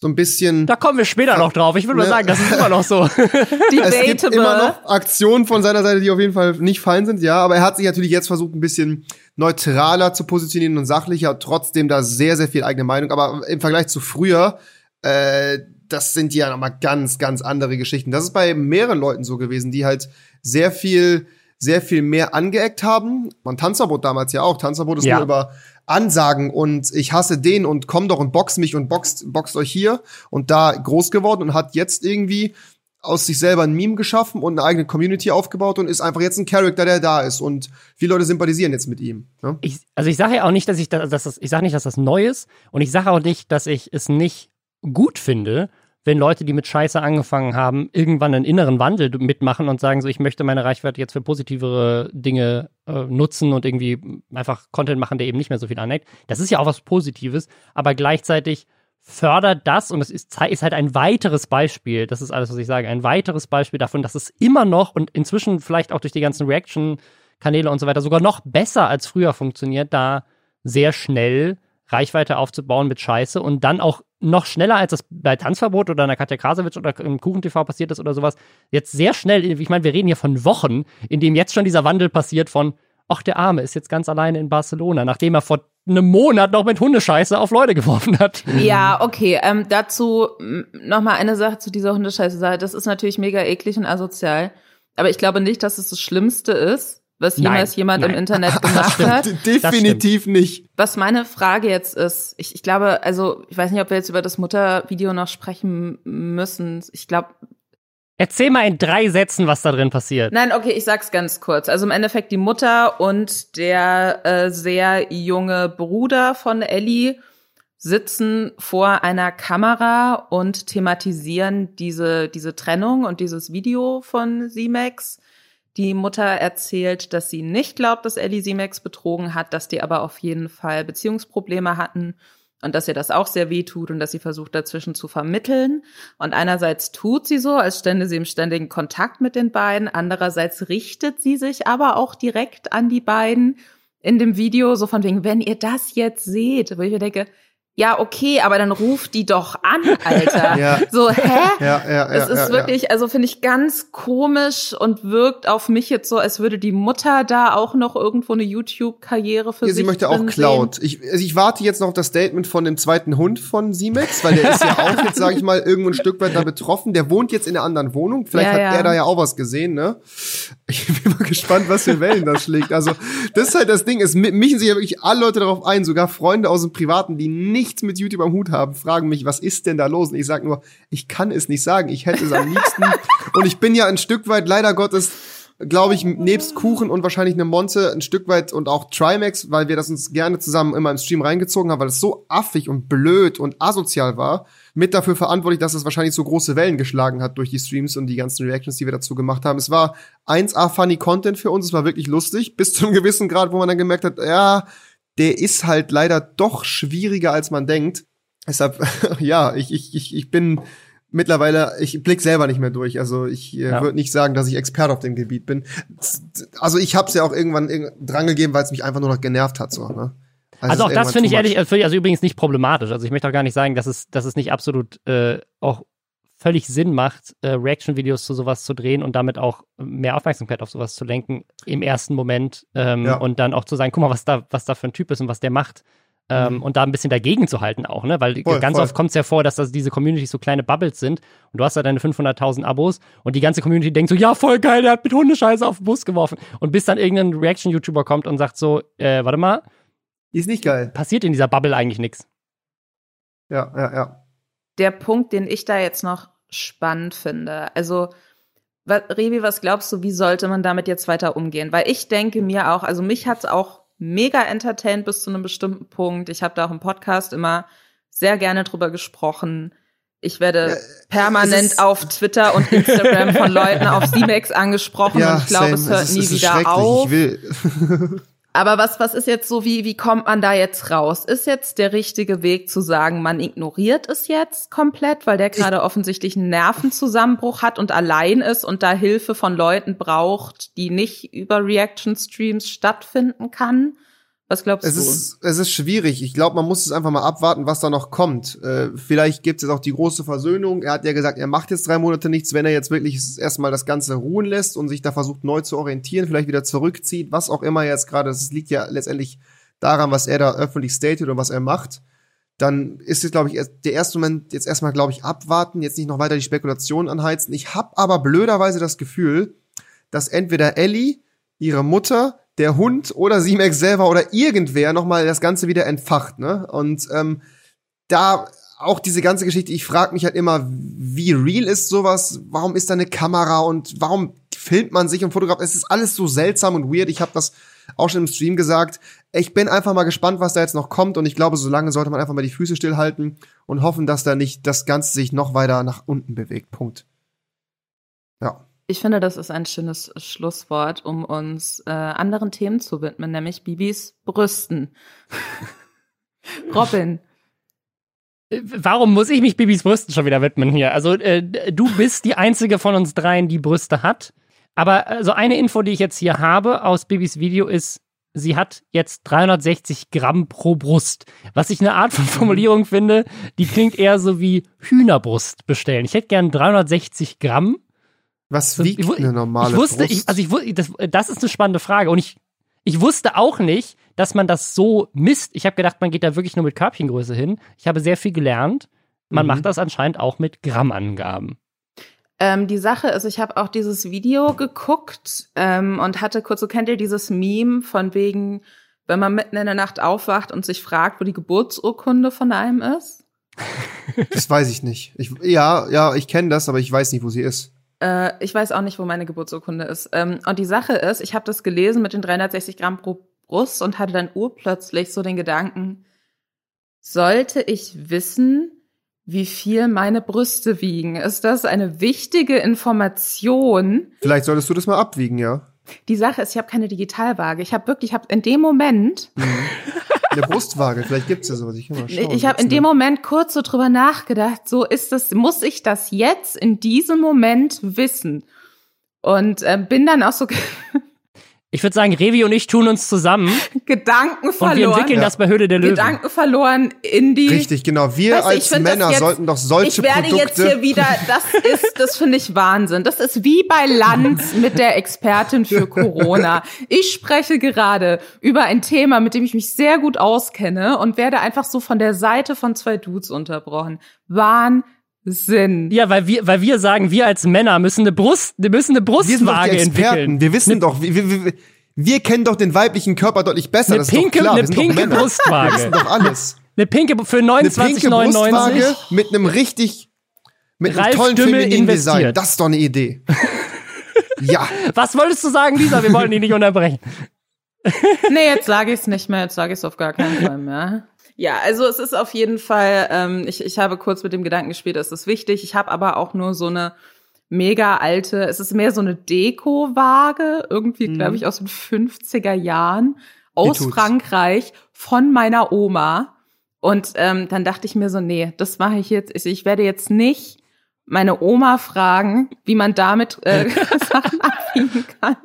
so ein bisschen. Da kommen wir später noch drauf. Ich würde ne? mal sagen, das ist immer noch so. es gibt immer noch Aktionen von seiner Seite, die auf jeden Fall nicht fein sind, ja. Aber er hat sich natürlich jetzt versucht, ein bisschen neutraler zu positionieren und sachlicher. Trotzdem da sehr, sehr viel eigene Meinung. Aber im Vergleich zu früher, äh, das sind ja nochmal ganz, ganz andere Geschichten. Das ist bei mehreren Leuten so gewesen, die halt sehr viel sehr viel mehr angeeckt haben. Man Tanzverbot damals ja auch. Tanzverbot ist ja. nur über Ansagen und ich hasse den und komm doch und box mich und boxt, boxt euch hier und da groß geworden und hat jetzt irgendwie aus sich selber ein Meme geschaffen und eine eigene Community aufgebaut und ist einfach jetzt ein Charakter, der da ist und viele Leute sympathisieren jetzt mit ihm. Ne? Ich, also ich sage ja auch nicht, dass ich das, dass das ich sage nicht, dass das neu ist und ich sage auch nicht, dass ich es nicht gut finde, wenn Leute, die mit Scheiße angefangen haben, irgendwann einen inneren Wandel mitmachen und sagen so, ich möchte meine Reichweite jetzt für positivere Dinge äh, nutzen und irgendwie einfach Content machen, der eben nicht mehr so viel aneckt. Das ist ja auch was Positives, aber gleichzeitig fördert das und es ist, ist halt ein weiteres Beispiel, das ist alles, was ich sage, ein weiteres Beispiel davon, dass es immer noch und inzwischen vielleicht auch durch die ganzen Reaction-Kanäle und so weiter sogar noch besser als früher funktioniert, da sehr schnell Reichweite aufzubauen mit Scheiße und dann auch noch schneller, als das bei Tanzverbot oder einer Katja Krasowitsch oder im KuchenTV passiert ist oder sowas, jetzt sehr schnell, ich meine, wir reden hier von Wochen, in dem jetzt schon dieser Wandel passiert von, ach, der Arme ist jetzt ganz alleine in Barcelona, nachdem er vor einem Monat noch mit Hundescheiße auf Leute geworfen hat. Ja, okay. Ähm, dazu noch mal eine Sache zu dieser Hundescheiße-Sache. Das ist natürlich mega eklig und asozial. Aber ich glaube nicht, dass es das Schlimmste ist was jemals nein, jemand nein. im Internet gemacht hat. Definitiv nicht. Was meine Frage jetzt ist, ich, ich glaube, also ich weiß nicht, ob wir jetzt über das Muttervideo noch sprechen müssen. Ich glaube, Erzähl mal in drei Sätzen, was da drin passiert. Nein, okay, ich sag's ganz kurz. Also im Endeffekt die Mutter und der äh, sehr junge Bruder von Ellie sitzen vor einer Kamera und thematisieren diese, diese Trennung und dieses Video von Simex die Mutter erzählt, dass sie nicht glaubt, dass Ellie Simex betrogen hat, dass die aber auf jeden Fall Beziehungsprobleme hatten und dass ihr das auch sehr weh tut und dass sie versucht dazwischen zu vermitteln. Und einerseits tut sie so, als stände sie im ständigen Kontakt mit den beiden, andererseits richtet sie sich aber auch direkt an die beiden in dem Video, so von wegen, wenn ihr das jetzt seht, wo ich mir denke, ja, okay, aber dann ruf die doch an, Alter. Ja. So, hä? Ja, ja, ja. es ist ja, wirklich, also finde ich ganz komisch und wirkt auf mich jetzt so, als würde die Mutter da auch noch irgendwo eine YouTube-Karriere für Ja, sich sie möchte auch Cloud. Ich, also ich warte jetzt noch auf das Statement von dem zweiten Hund von Simex, weil der ist ja auch jetzt, sage ich mal, irgendwo ein Stück weit da betroffen. Der wohnt jetzt in einer anderen Wohnung. Vielleicht Ja, hat ja. er da ja auch was gesehen, ne? Ich bin mal gespannt, was für Wellen das schlägt. Also, das ist halt das Ding. Es mi- mischen sich ja wirklich alle Leute darauf ein, sogar Freunde aus dem Privaten, die nichts mit YouTube am Hut haben, fragen mich, was ist denn da los? Und ich sage nur, ich kann es nicht sagen. Ich hätte es am liebsten. Und ich bin ja ein Stück weit, leider Gottes, glaube ich, nebst Kuchen und wahrscheinlich eine Monte ein Stück weit und auch Trimax, weil wir das uns gerne zusammen immer im Stream reingezogen haben, weil es so affig und blöd und asozial war, mit dafür verantwortlich, dass es wahrscheinlich so große Wellen geschlagen hat durch die Streams und die ganzen Reactions, die wir dazu gemacht haben. Es war 1A funny Content für uns, es war wirklich lustig, bis zu einem gewissen Grad, wo man dann gemerkt hat, ja, der ist halt leider doch schwieriger, als man denkt. Deshalb, ja, ich, ich, ich, ich bin mittlerweile, ich blick selber nicht mehr durch. Also ich äh, Ja. würde nicht sagen, dass ich Experte auf dem Gebiet bin. Also ich habe es ja auch irgendwann irg- drangegeben, weil es mich einfach nur noch genervt hat. So, ne? Also auch es das finde ich ehrlich, finde ich also übrigens nicht problematisch. Also ich möchte auch gar nicht sagen, dass es, dass es nicht absolut äh, auch völlig Sinn macht, äh, Reaction-Videos zu sowas zu drehen und damit auch mehr Aufmerksamkeit auf sowas zu lenken im ersten Moment ähm, Ja. und dann auch zu sagen, guck mal, was da, was da für ein Typ ist und was der macht. Ähm, Mhm. Und da ein bisschen dagegen zu halten auch, ne? Weil Voll, ganz voll. oft kommt es ja vor, dass das diese Communities so kleine Bubbles sind und du hast da deine 500.000 Abos und die ganze Community denkt so, ja, voll geil, der hat mit Hundescheiße auf den Bus geworfen. Und bis dann irgendein Reaction-YouTuber kommt und sagt so, äh, warte mal. Ist nicht geil. passiert in dieser Bubble eigentlich nichts. Ja, ja, ja. Der Punkt, den ich da jetzt noch spannend finde, also wa- Revi, was glaubst du, wie sollte man damit jetzt weiter umgehen? Weil ich denke mir auch, also mich hat's auch mega entertained bis zu einem bestimmten Punkt. Ich habe da auch im Podcast immer sehr gerne drüber gesprochen. Ich werde Ja, permanent es auf Twitter und Instagram von Leuten auf C-Max angesprochen Ja, und ich glaube, es hört ist, nie es wieder auf. Aber was, was ist jetzt so, wie, wie kommt man da jetzt raus? Ist jetzt der richtige Weg zu sagen, man ignoriert es jetzt komplett, weil der gerade offensichtlich einen Nervenzusammenbruch hat und allein ist und da Hilfe von Leuten braucht, die nicht über Reaction-Streams stattfinden kann? Was glaubst Es du? ist, es ist schwierig. Ich glaube, man muss es einfach mal abwarten, was da noch kommt. Äh, vielleicht gibt es jetzt auch die große Versöhnung. Er hat ja gesagt, er macht jetzt drei Monate nichts, wenn er jetzt wirklich erstmal das Ganze ruhen lässt und sich da versucht neu zu orientieren, vielleicht wieder zurückzieht, was auch immer jetzt gerade. Es liegt ja letztendlich daran, was er da öffentlich stated und was er macht. Dann ist es, glaube ich, der erste Moment jetzt erstmal, glaube ich, abwarten, jetzt nicht noch weiter die Spekulationen anheizen. Ich habe aber blöderweise das Gefühl, dass entweder Ellie, ihre Mutter, der Hund oder Simex selber oder irgendwer nochmal das Ganze wieder entfacht, ne? Und ähm, da auch diese ganze Geschichte, ich frage mich halt immer, wie real ist sowas? Warum ist da eine Kamera und warum filmt man sich und fotografiert? Es ist alles so seltsam und weird. Ich habe das auch schon im Stream gesagt. Ich bin einfach mal gespannt, was da jetzt noch kommt und ich glaube, solange sollte man einfach mal die Füße stillhalten und hoffen, dass da nicht das Ganze sich noch weiter nach unten bewegt. Punkt. Ja. Ich finde, das ist ein schönes Schlusswort, um uns äh, anderen Themen zu widmen, nämlich Bibis Brüsten. Robin, Äh, Warum muss ich mich Bibis Brüsten schon wieder widmen hier? Also, äh, du bist die einzige von uns dreien, die Brüste hat. Aber also eine Info, die ich jetzt hier habe aus Bibis Video ist, sie hat jetzt 360 Gramm pro Brust. Was ich eine Art von Formulierung finde, die klingt eher so wie Hühnerbrust bestellen. Ich hätte gern 360 Gramm. Was wiegt ich eine normale ich wusste, Brust? Ich, also ich wusste, das, das ist eine spannende Frage. Und ich, ich wusste auch nicht, dass man das so misst. Ich habe gedacht, man geht da wirklich nur mit Körbchengröße hin. Ich habe sehr viel gelernt. Man Mhm. macht das anscheinend auch mit Grammangaben. Ähm, die Sache ist, ich habe auch dieses Video geguckt ähm, und hatte kurz, so kennt ihr dieses Meme von wegen, wenn man mitten in der Nacht aufwacht und sich fragt, wo die Geburtsurkunde von einem ist? Das weiß ich nicht. Ich, ja, ja, ich kenne das, aber ich weiß nicht, wo sie ist. Äh, ich weiß auch nicht, wo meine Geburtsurkunde ist. Ähm, und die Sache ist, ich habe das gelesen mit den 360 Gramm pro Brust und hatte dann urplötzlich so den Gedanken, sollte ich wissen, wie viel meine Brüste wiegen? Ist das eine wichtige Information? Vielleicht solltest du das mal abwiegen, ja. Die Sache ist, ich habe keine Digitalwaage. Ich habe wirklich, ich habe in dem Moment, Eine Brustwaage, vielleicht gibt's ja sowas. Ich, kann mal schauen, ich habe in dem Moment kurz so drüber nachgedacht. So ist das, muss ich das jetzt in diesem Moment wissen? Und äh, bin dann auch so, Ich würde sagen, Revi und ich tun uns zusammen. Gedanken verloren. Und wir entwickeln ja. das bei Höhle der Löwen. Gedanken verloren in die. Richtig, genau. Wir weißt, als Männer jetzt, sollten doch solche Ich werde Produkte jetzt hier wieder, das ist, das finde ich Wahnsinn. Das ist wie bei Lanz mit der Expertin für Corona. Ich spreche gerade über ein Thema, mit dem ich mich sehr gut auskenne und werde einfach so von der Seite von zwei Dudes unterbrochen. Wahnsinn. Ja, weil wir, weil wir sagen, wir als Männer müssen eine Brust, wir müssen eine Brustwaage wir entwickeln. Wir wissen ne, doch, wir, wir, wir kennen doch den weiblichen Körper deutlich besser. Eine pinke, klar, eine pinke Brustwaage. Wir wissen doch alles. Eine pinke für 29,99. mit einem richtig, mit einem tollen Dümmel femininen Design. Das ist doch eine Idee. ja. Was wolltest du sagen, Lisa? Wir wollen dich nicht unterbrechen. nee, jetzt sage ich es nicht mehr. Jetzt sage ich es auf gar keinen Fall mehr. Ja, also es ist auf jeden Fall, ähm, ich, ich habe kurz mit dem Gedanken gespielt, es ist wichtig. Ich habe aber auch nur so eine mega alte, es ist mehr so eine Deko-Waage, irgendwie, mhm. glaube ich, aus den 50er Jahren, aus Frankreich, von meiner Oma. Und ähm, dann dachte ich mir so, nee, das mache ich jetzt. Ich werde jetzt nicht meine Oma fragen, wie man damit äh, Sachen abwiegen kann.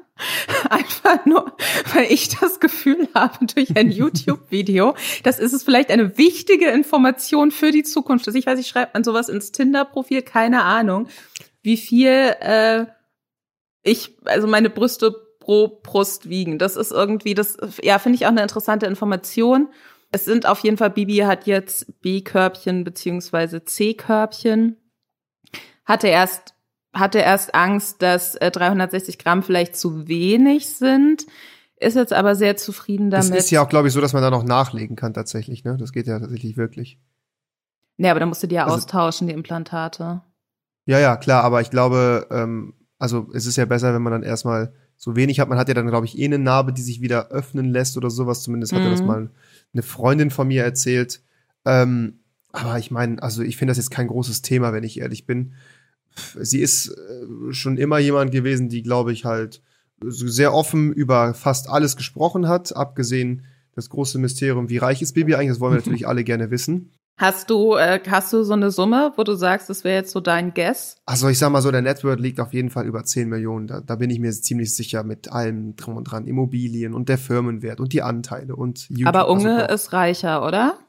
Einfach nur, weil ich das Gefühl habe durch ein YouTube-Video, das ist es vielleicht eine wichtige Information für die Zukunft. Also ich weiß, ich schreibe man sowas ins Tinder-Profil, keine Ahnung, wie viel äh, ich, also meine Brüste pro Brust wiegen. Das ist irgendwie, das, ja, finde ich auch eine interessante Information. Es sind auf jeden Fall, Bibi hat jetzt B-Körbchen beziehungsweise C-Körbchen. Hatte erst hatte erst Angst, dass äh, 360 Gramm vielleicht zu wenig sind, ist jetzt aber sehr zufrieden damit. Es ist ja auch, glaube ich, so, dass man da noch nachlegen kann tatsächlich. Ne, das geht ja tatsächlich wirklich. Nee, aber da musst du die ja also, austauschen, die Implantate. Ja, ja, klar, aber ich glaube, ähm, also es ist ja besser, wenn man dann erstmal so wenig hat. Man hat ja dann, glaube ich, eh eine Narbe, die sich wieder öffnen lässt oder sowas. Zumindest hatte das mhm. mal eine Freundin von mir erzählt. Ähm, aber ich meine, also ich finde das jetzt kein großes Thema, wenn ich ehrlich bin sie ist äh, schon immer jemand gewesen, die, glaube ich, halt sehr offen über fast alles gesprochen hat, abgesehen das große Mysterium, wie reich ist Bibi eigentlich, das wollen wir natürlich alle gerne wissen. Hast du, äh, hast du so eine Summe, wo du sagst, das wäre jetzt so dein Guess? Also ich sag mal so, der Network liegt auf jeden Fall über 10 Millionen. Da, da bin ich mir ziemlich sicher mit allem drum und dran. Immobilien und der Firmenwert und die Anteile und YouTube. Aber Unge also, ist reicher, oder?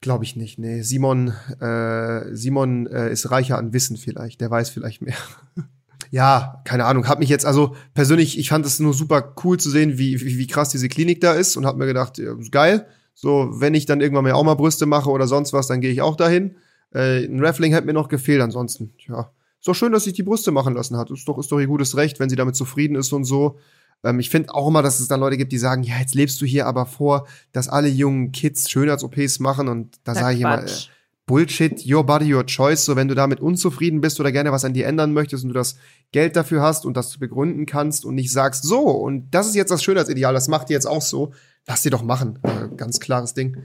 Glaube ich nicht. Nee, Simon, äh, Simon äh, ist reicher an Wissen vielleicht. Der weiß vielleicht mehr. ja, keine Ahnung. Hab mich jetzt, also persönlich, ich fand es nur super cool zu sehen, wie, wie, wie krass diese Klinik da ist und hab mir gedacht, ja, geil. So, wenn ich dann irgendwann mal auch mal Brüste mache oder sonst was, dann gehe ich auch dahin. Äh, ein Raffling hat mir noch gefehlt, ansonsten, ja. Ist doch schön, dass sich die Brüste machen lassen hat. Ist doch, ist doch ihr gutes Recht, wenn sie damit zufrieden ist und so. Ähm, ich finde auch immer, dass es dann Leute gibt, die sagen, ja, jetzt lebst du hier aber vor, dass alle jungen Kids Schönheits-OPs machen und da sage ich immer, äh, Bullshit, your body, your choice. So, wenn du damit unzufrieden bist oder gerne was an dir ändern möchtest und du das Geld dafür hast und das begründen kannst und nicht sagst, so, und das ist jetzt das Schönheitsideal, das macht ihr jetzt auch so, lass dir doch machen. Äh, ganz klares Ding.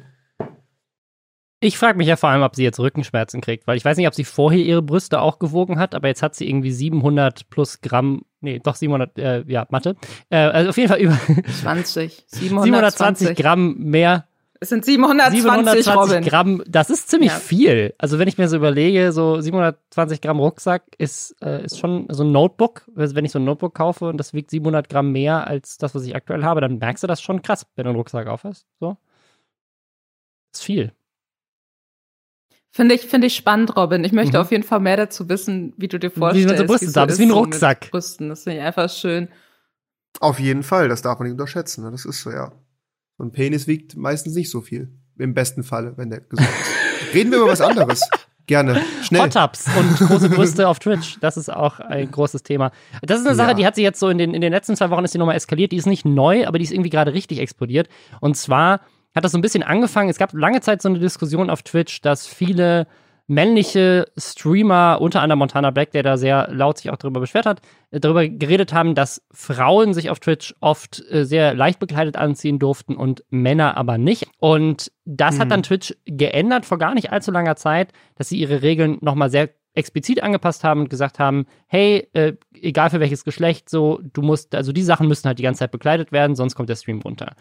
Ich frage mich ja vor allem, ob sie jetzt Rückenschmerzen kriegt, weil ich weiß nicht, ob sie vorher ihre Brüste auch gewogen hat, aber jetzt hat sie irgendwie 700 plus Gramm, nee, doch 700, äh, ja, Mathe. Äh, also auf jeden Fall über 20, 720 Gramm mehr. Es sind 720, 720 Robin. Gramm, das ist ziemlich ja. viel. Also wenn ich mir so überlege, so 720 Gramm Rucksack ist, äh, ist schon so ein Notebook. Also wenn ich so ein Notebook kaufe und das wiegt 700 Gramm mehr als das, was ich aktuell habe, dann merkst du das schon krass, wenn du einen Rucksack aufhast. So. Das ist viel. Finde ich, finde ich spannend, Robin. Ich möchte mhm. auf jeden Fall mehr dazu wissen, wie du dir vorstellst. Wie man so Brüste so ist wie ein Rucksack. Brüsten. Das finde ich einfach schön. Auf jeden Fall, das darf man nicht unterschätzen. Ne? Das ist so, ja. So ein Penis wiegt meistens nicht so viel. Im besten Falle, wenn der gesund ist. Reden wir über was anderes. Gerne. Schnell. Hot Tubs und große Brüste auf Twitch. Das ist auch ein großes Thema. Das ist eine Sache, ja. die hat sich jetzt so in den, in den letzten zwei Wochen ist die nochmal eskaliert. Die ist nicht neu, aber die ist irgendwie gerade richtig explodiert. Und zwar hat das so ein bisschen angefangen. Es gab lange Zeit so eine Diskussion auf Twitch, dass viele männliche Streamer, unter anderem Montana Black, der da sehr laut sich auch darüber beschwert hat, äh, darüber geredet haben, dass Frauen sich auf Twitch oft äh, sehr leicht bekleidet anziehen durften und Männer aber nicht. Und das mhm. hat dann Twitch geändert vor gar nicht allzu langer Zeit, dass sie ihre Regeln nochmal sehr explizit angepasst haben und gesagt haben, hey, äh, egal für welches Geschlecht, so, du musst, also die Sachen müssen halt die ganze Zeit bekleidet werden, sonst kommt der Stream runter.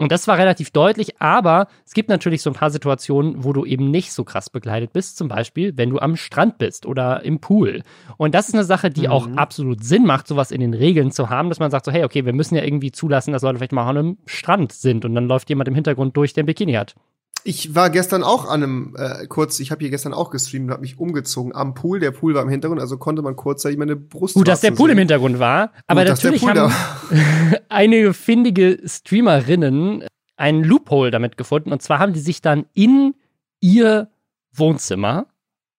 Und das war relativ deutlich, aber es gibt natürlich so ein paar Situationen, wo du eben nicht so krass begleitet bist. Zum Beispiel, wenn du am Strand bist oder im Pool. Und das ist eine Sache, die mhm. auch absolut Sinn macht, sowas in den Regeln zu haben, dass man sagt so, hey, okay, wir müssen ja irgendwie zulassen, dass Leute vielleicht mal an einem Strand sind und dann läuft jemand im Hintergrund durch, der ein Bikini hat. Ich war gestern auch an einem, äh, kurz, ich habe hier gestern auch gestreamt und habe mich umgezogen am Pool. Der Pool war im Hintergrund, also konnte man kurzzeitig meine Brust Gut, dass der Pool sehen. im Hintergrund war, aber Gut, natürlich haben einige findige Streamerinnen einen Loophole damit gefunden. Und zwar haben die sich dann in ihr Wohnzimmer,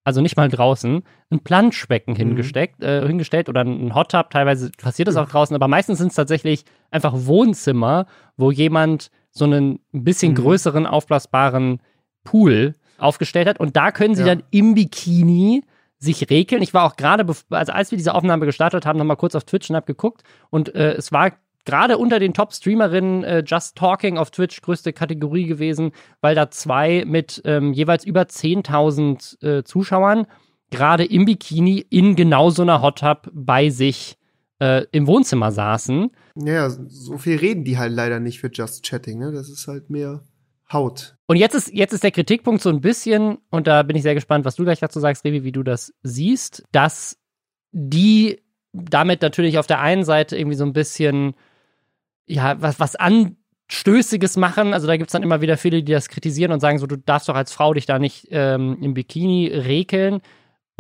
also nicht mal draußen, ein Planschbecken mhm. hingesteckt, äh, hingestellt oder ein Hot Tub. Teilweise passiert das auch draußen, aber meistens sind es tatsächlich einfach Wohnzimmer, wo jemand so einen ein bisschen mhm. größeren, aufblasbaren Pool aufgestellt hat. Und da können sie ja. dann im Bikini sich regeln. Ich war auch gerade, also als wir diese Aufnahme gestartet haben, nochmal kurz auf Twitch und hab geguckt. Und äh, es war gerade unter den Top-Streamerinnen äh, Just Talking auf Twitch größte Kategorie gewesen, weil da zwei mit ähm, jeweils über 10.000 äh, Zuschauern gerade im Bikini in genau so einer Hot Tub bei sich äh, im Wohnzimmer saßen. Ja, so viel reden die halt leider nicht für Just Chatting, ne? Das ist halt mehr Haut. Und jetzt ist, jetzt ist der Kritikpunkt so ein bisschen, und da bin ich sehr gespannt, was du gleich dazu sagst, Revi, wie du das siehst, dass die damit natürlich auf der einen Seite irgendwie so ein bisschen, ja, was, was Anstößiges machen. Also da gibt es dann immer wieder viele, die das kritisieren und sagen so, du darfst doch als Frau dich da nicht ähm, im Bikini rekeln.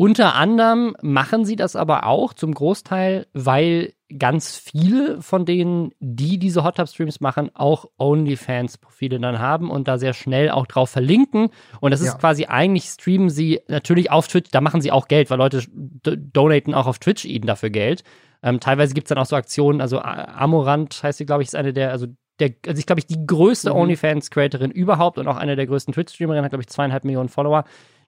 Unter anderem machen sie das aber auch zum Großteil, weil ganz viele von denen, die diese Hot Tub Streams machen, auch OnlyFans-Profile dann haben und da sehr schnell auch drauf verlinken. Und das ist ja. quasi eigentlich streamen sie natürlich auf Twitch, da machen sie auch Geld, weil Leute donaten auch auf Twitch ihnen dafür Geld. Ähm, teilweise gibt es dann auch so Aktionen, also Amorant heißt sie, glaube ich, ist eine der, also der, also ich glaube ich, die größte mhm. OnlyFans-Creatorin überhaupt und auch eine der größten Twitch-Streamerinnen, hat, glaube ich, zweieinhalb Millionen Follower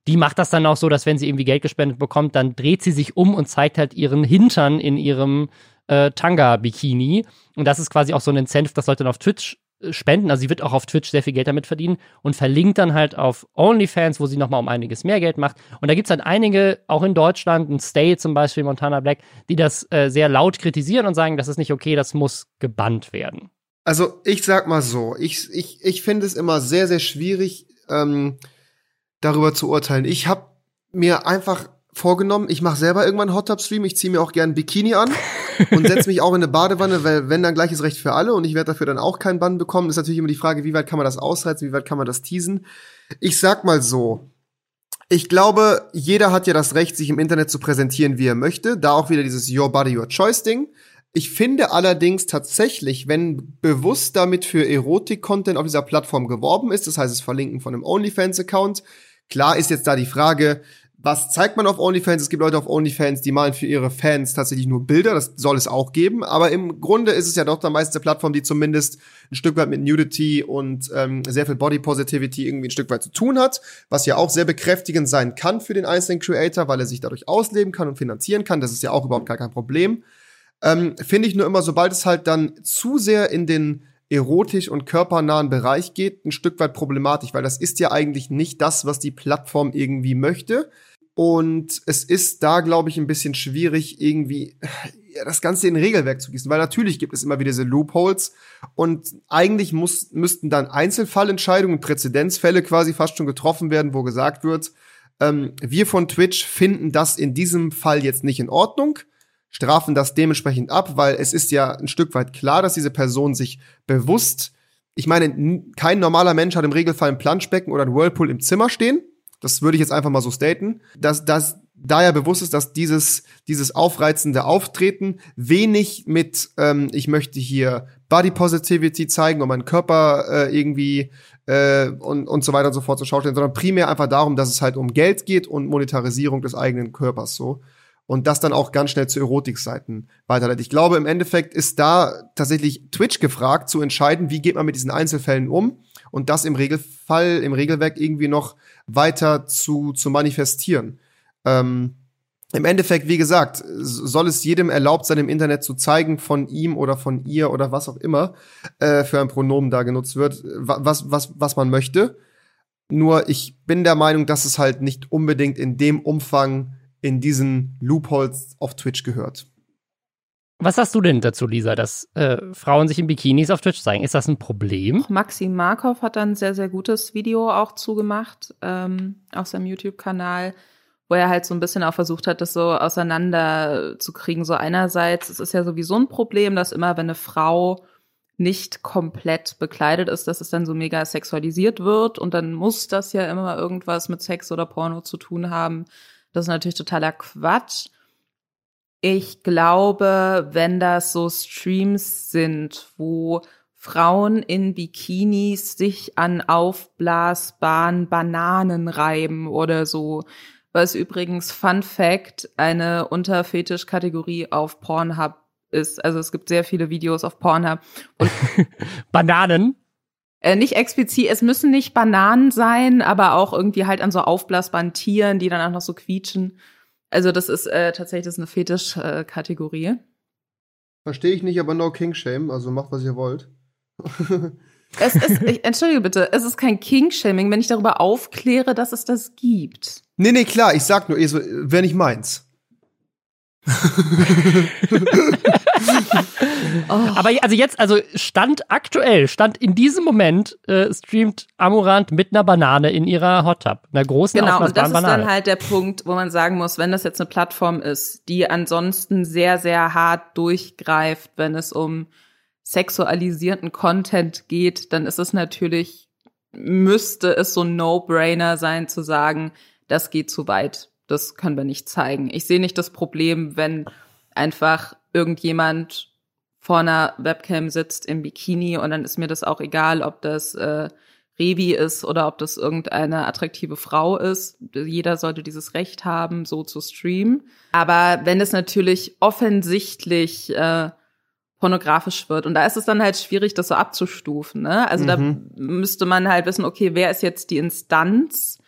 die macht das dann auch so, dass wenn sie irgendwie Geld gespendet bekommt, dann dreht sie sich um und zeigt halt ihren Hintern in ihrem äh, Tanga-Bikini. Und das ist quasi auch so ein Incentive, das Leute dann auf Twitch äh, spenden. Also sie wird auch auf Twitch sehr viel Geld damit verdienen und verlinkt dann halt auf OnlyFans, wo sie nochmal um einiges mehr Geld macht. Und da gibt es halt einige, auch in Deutschland, ein Stay zum Beispiel, Montana Black, die das äh, sehr laut kritisieren und sagen, das ist nicht okay, das muss gebannt werden. Also ich sag mal so, ich, ich, ich finde es immer sehr, sehr schwierig, ähm, darüber zu urteilen. Ich habe mir einfach vorgenommen, ich mache selber irgendwann einen Hot Tub Stream, ich ziehe mir auch gern ein Bikini an und setze mich auch in eine Badewanne, weil wenn dann gleiches Recht für alle und ich werde dafür dann auch keinen Bann bekommen, ist natürlich immer die Frage, wie weit kann man das ausreizen, wie weit kann man das teasen. Ich sag mal so, ich glaube, jeder hat ja das Recht, sich im Internet zu präsentieren, wie er möchte. Da auch wieder dieses Your Body, Your Choice Ding. Ich finde allerdings tatsächlich, wenn bewusst damit für Erotik-Content auf dieser Plattform geworben ist, das heißt, es Verlinken von einem OnlyFans-Account, Klar ist jetzt da die Frage, was zeigt man auf OnlyFans? Es gibt Leute auf OnlyFans, die malen für ihre Fans tatsächlich nur Bilder, das soll es auch geben. Aber im Grunde ist es ja doch dann meistens eine Plattform, die zumindest ein Stück weit mit Nudity und ähm, sehr viel Body Positivity irgendwie ein Stück weit zu tun hat, was ja auch sehr bekräftigend sein kann für den einzelnen Creator, weil er sich dadurch ausleben kann und finanzieren kann. Das ist ja auch überhaupt gar kein Problem. Ähm, Finde ich nur immer, sobald es halt dann zu sehr in den erotisch und körpernahen Bereich geht, ein Stück weit problematisch, weil das ist ja eigentlich nicht das, was die Plattform irgendwie möchte. Und es ist da, glaube ich, ein bisschen schwierig, irgendwie ja, das Ganze in Regelwerk zu gießen, weil natürlich gibt es immer wieder diese Loopholes und eigentlich muss, müssten dann Einzelfallentscheidungen, Präzedenzfälle quasi fast schon getroffen werden, wo gesagt wird, ähm, wir von Twitch finden das in diesem Fall jetzt nicht in Ordnung strafen das dementsprechend ab, weil es ist ja ein Stück weit klar, dass diese Person sich bewusst, ich meine, kein normaler Mensch hat im Regelfall ein Planschbecken oder ein Whirlpool im Zimmer stehen. Das würde ich jetzt einfach mal so staten, dass das da ja bewusst ist, dass dieses dieses aufreizende Auftreten wenig mit ähm, ich möchte hier Body Positivity zeigen und meinen Körper äh, irgendwie äh, und und so weiter und so fort zur Schau stellen, sondern primär einfach darum, dass es halt um Geld geht und Monetarisierung des eigenen Körpers so und das dann auch ganz schnell zu Erotikseiten weiterleitet. Ich glaube, im Endeffekt ist da tatsächlich Twitch gefragt, zu entscheiden, wie geht man mit diesen Einzelfällen um und das im Regelfall, im Regelwerk irgendwie noch weiter zu, zu manifestieren. Ähm, Im Endeffekt, wie gesagt, soll es jedem erlaubt sein, im Internet zu zeigen, von ihm oder von ihr oder was auch immer äh, für ein Pronomen da genutzt wird, was, was, was man möchte. Nur ich bin der Meinung, dass es halt nicht unbedingt in dem Umfang in diesen Loopholes auf Twitch gehört. Was sagst du denn dazu, Lisa, dass äh, Frauen sich in Bikinis auf Twitch zeigen? Ist das ein Problem? Maxim Markov hat dann ein sehr, sehr gutes Video auch zugemacht ähm, auf seinem YouTube-Kanal, wo er halt so ein bisschen auch versucht hat, das so auseinanderzukriegen. So einerseits, es ist ja sowieso ein Problem, dass immer, wenn eine Frau nicht komplett bekleidet ist, dass es dann so mega sexualisiert wird und dann muss das ja immer irgendwas mit Sex oder Porno zu tun haben. Das ist natürlich totaler Quatsch. Ich glaube, wenn das so Streams sind, wo Frauen in Bikinis sich an aufblasbaren Bananen reiben oder so, was übrigens Fun Fact eine Unterfetisch-Kategorie auf Pornhub ist. Also es gibt sehr viele Videos auf Pornhub. Bananen? Äh, nicht explizit, es müssen nicht Bananen sein, aber auch irgendwie halt an so aufblasbaren Tieren, die dann auch noch so quietschen. Also das ist äh, tatsächlich das ist eine Fetisch-Kategorie. Äh, Verstehe ich nicht, aber no King Shame, also macht, was ihr wollt. es ist, ich, entschuldige bitte, es ist kein King-Shaming, wenn ich darüber aufkläre, dass es das gibt. Nee, nee, klar, ich sag nur, wäre nicht meins. oh. Aber also jetzt, also Stand aktuell, Stand in diesem Moment äh, streamt Amurant mit einer Banane in ihrer Hot Tub, einer großen Genau, und das ist Banane. dann halt der Punkt, wo man sagen muss, wenn das jetzt eine Plattform ist, die ansonsten sehr, sehr hart durchgreift, wenn es um sexualisierten Content geht, dann ist es natürlich, müsste es so ein No-Brainer sein zu sagen, das geht zu weit das können wir nicht zeigen. Ich sehe nicht das Problem, wenn einfach irgendjemand vor einer Webcam sitzt im Bikini und dann ist mir das auch egal, ob das äh, Revi ist oder ob das irgendeine attraktive Frau ist. Jeder sollte dieses Recht haben, so zu streamen. Aber wenn es natürlich offensichtlich äh, pornografisch wird. Und da ist es dann halt schwierig, das so abzustufen. Ne? Also mhm. da müsste man halt wissen, okay, wer ist jetzt die Instanz,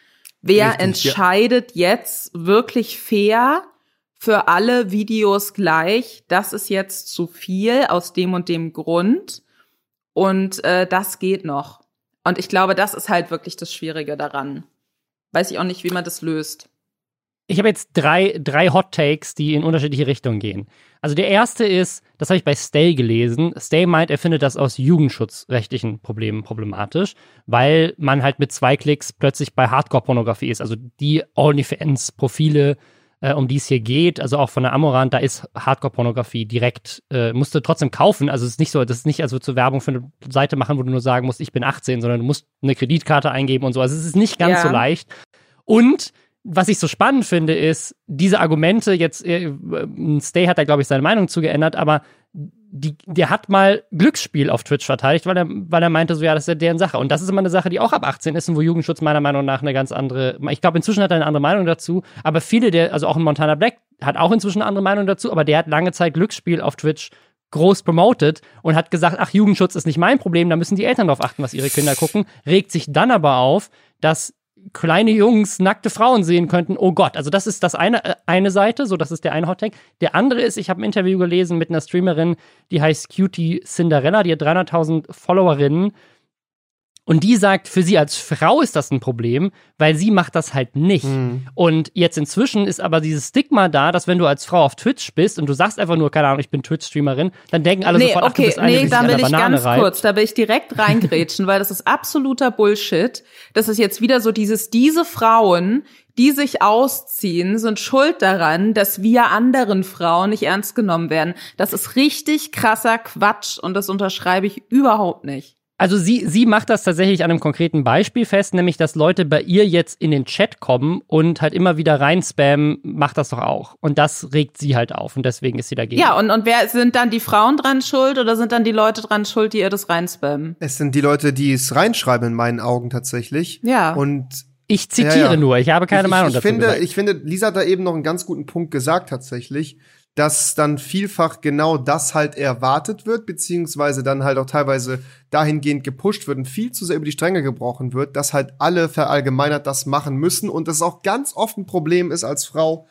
Wer Richtig, entscheidet ja. jetzt wirklich fair für alle Videos gleich, das ist jetzt zu viel aus dem und dem Grund und äh, das geht noch. Und ich glaube, das ist halt wirklich das Schwierige daran. Weiß ich auch nicht, wie man das löst. Ich habe jetzt drei, drei Hot Takes, die in unterschiedliche Richtungen gehen. Also der erste ist, das habe ich bei Stay gelesen. Stay meint, er findet das aus jugendschutzrechtlichen Problemen problematisch, weil man halt mit zwei Klicks plötzlich bei Hardcore-Pornografie ist. Also die OnlyFans-Profile, äh, um die es hier geht, also auch von der Amorant, da ist Hardcore-Pornografie direkt, äh, musst du trotzdem kaufen. Also es ist nicht so, das ist nicht also zur Werbung für eine Seite machen, wo du nur sagen musst, ich bin 18, sondern du musst eine Kreditkarte eingeben und so. Also es ist nicht ganz ja. so leicht. Und was ich so spannend finde, ist, diese Argumente, jetzt, äh, Stay hat da, glaube ich, seine Meinung zu geändert, aber die, der hat mal Glücksspiel auf Twitch verteidigt, weil er, weil er meinte, so ja, das ist ja deren Sache. Und das ist immer eine Sache, die auch ab 18 ist und wo Jugendschutz meiner Meinung nach eine ganz andere, ich glaube, inzwischen hat er eine andere Meinung dazu, aber viele der, also auch ein Montana Black hat auch inzwischen eine andere Meinung dazu, aber der hat lange Zeit Glücksspiel auf Twitch groß promoted und hat gesagt, ach, Jugendschutz ist nicht mein Problem, da müssen die Eltern drauf achten, was ihre Kinder gucken, regt sich dann aber auf, dass kleine Jungs nackte Frauen sehen könnten, oh Gott. Also das ist das eine, äh, eine Seite, so das ist der eine Hot. Der andere ist, ich habe ein Interview gelesen mit einer Streamerin, die heißt Cutie Cinderella, die hat 300.000 Followerinnen und die sagt, für sie als Frau ist das ein Problem, weil sie macht das halt nicht. Mhm. Und jetzt inzwischen ist aber dieses Stigma da, dass wenn du als Frau auf Twitch bist und du sagst einfach nur, keine Ahnung, ich bin Twitch-Streamerin, dann denken alle nee, sofort, ach, okay, du bist eine, nee, da will ich Banane ganz reibt. kurz, da will ich direkt reingrätschen, weil das ist absoluter Bullshit. Das ist jetzt wieder so dieses, diese Frauen, die sich ausziehen, sind schuld daran, dass wir anderen Frauen nicht ernst genommen werden. Das ist richtig krasser Quatsch und das unterschreibe ich überhaupt nicht. Also sie, sie macht das tatsächlich an einem konkreten Beispiel fest, nämlich dass Leute bei ihr jetzt in den Chat kommen und halt immer wieder rein spammen, macht das doch auch. Und das regt sie halt auf und deswegen ist sie dagegen. Ja, und, und wer sind dann die Frauen dran schuld oder sind dann die Leute dran schuld, die ihr das reinspammen? Es sind die Leute, die es reinschreiben in meinen Augen tatsächlich. Ja. Und ich zitiere ja, ja. nur, ich habe keine ich, Meinung ich, ich dazu. Finde, gesagt. Ich finde, Lisa hat da eben noch einen ganz guten Punkt gesagt tatsächlich dass dann vielfach genau das halt erwartet wird, beziehungsweise dann halt auch teilweise dahingehend gepusht wird und viel zu sehr über die Stränge gebrochen wird, dass halt alle verallgemeinert das machen müssen und das auch ganz oft ein Problem ist als Frau,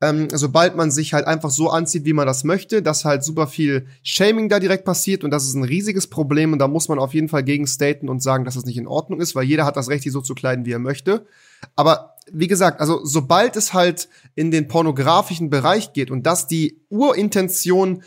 ähm, sobald man sich halt einfach so anzieht, wie man das möchte, dass halt super viel Shaming da direkt passiert und das ist ein riesiges Problem und da muss man auf jeden Fall gegen staten und sagen, dass das nicht in Ordnung ist, weil jeder hat das Recht, sich so zu kleiden, wie er möchte. Aber wie gesagt, also sobald es halt in den pornografischen Bereich geht und das die Urintention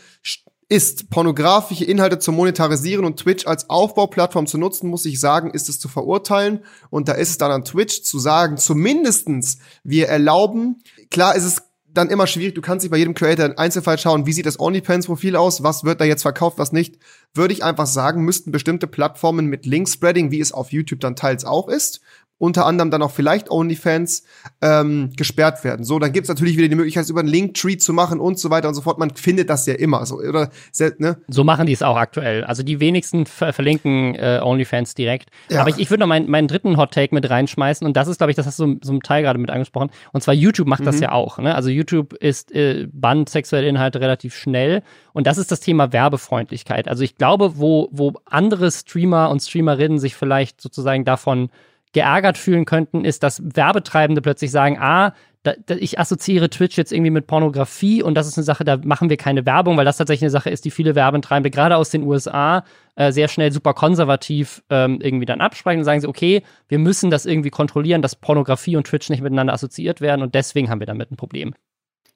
ist, pornografische Inhalte zu monetarisieren und Twitch als Aufbauplattform zu nutzen, muss ich sagen, ist es zu verurteilen. Und da ist es dann an Twitch zu sagen, zumindestens wir erlauben, klar ist es dann immer schwierig, du kannst nicht bei jedem Creator in Einzelfall schauen, wie sieht das OnlyFans-Profil aus, was wird da jetzt verkauft, was nicht. Würde ich einfach sagen, müssten bestimmte Plattformen mit Link-Spreading, wie es auf YouTube dann teils auch ist, unter anderem dann auch vielleicht OnlyFans ähm, gesperrt werden. So, dann gibt's natürlich wieder die Möglichkeit, es über einen Linktree zu machen und so weiter und so fort. Man findet das ja immer so, oder? Ne? So machen die es auch aktuell. Also die wenigsten ver verlinken äh, OnlyFans direkt. Ja. Aber ich, ich würde noch meinen, meinen dritten Hot Take mit reinschmeißen und das ist, glaube ich, das hast du so, ein Teil gerade mit angesprochen. Und zwar YouTube macht mhm. das ja auch. Ne? Also YouTube ist äh, bannt sexuelle Inhalte relativ schnell und das ist das Thema Werbefreundlichkeit. Also ich glaube, wo, wo andere Streamer und Streamerinnen sich vielleicht sozusagen davon geärgert fühlen könnten, ist, dass Werbetreibende plötzlich sagen, ah, da, da, ich assoziiere Twitch jetzt irgendwie mit Pornografie und das ist eine Sache, da machen wir keine Werbung, weil das tatsächlich eine Sache ist, die viele Werbetreibende, gerade aus den USA, äh, sehr schnell super konservativ ähm, irgendwie dann absprechen und sagen sie, okay, wir müssen das irgendwie kontrollieren, dass Pornografie und Twitch nicht miteinander assoziiert werden und deswegen haben wir damit ein Problem.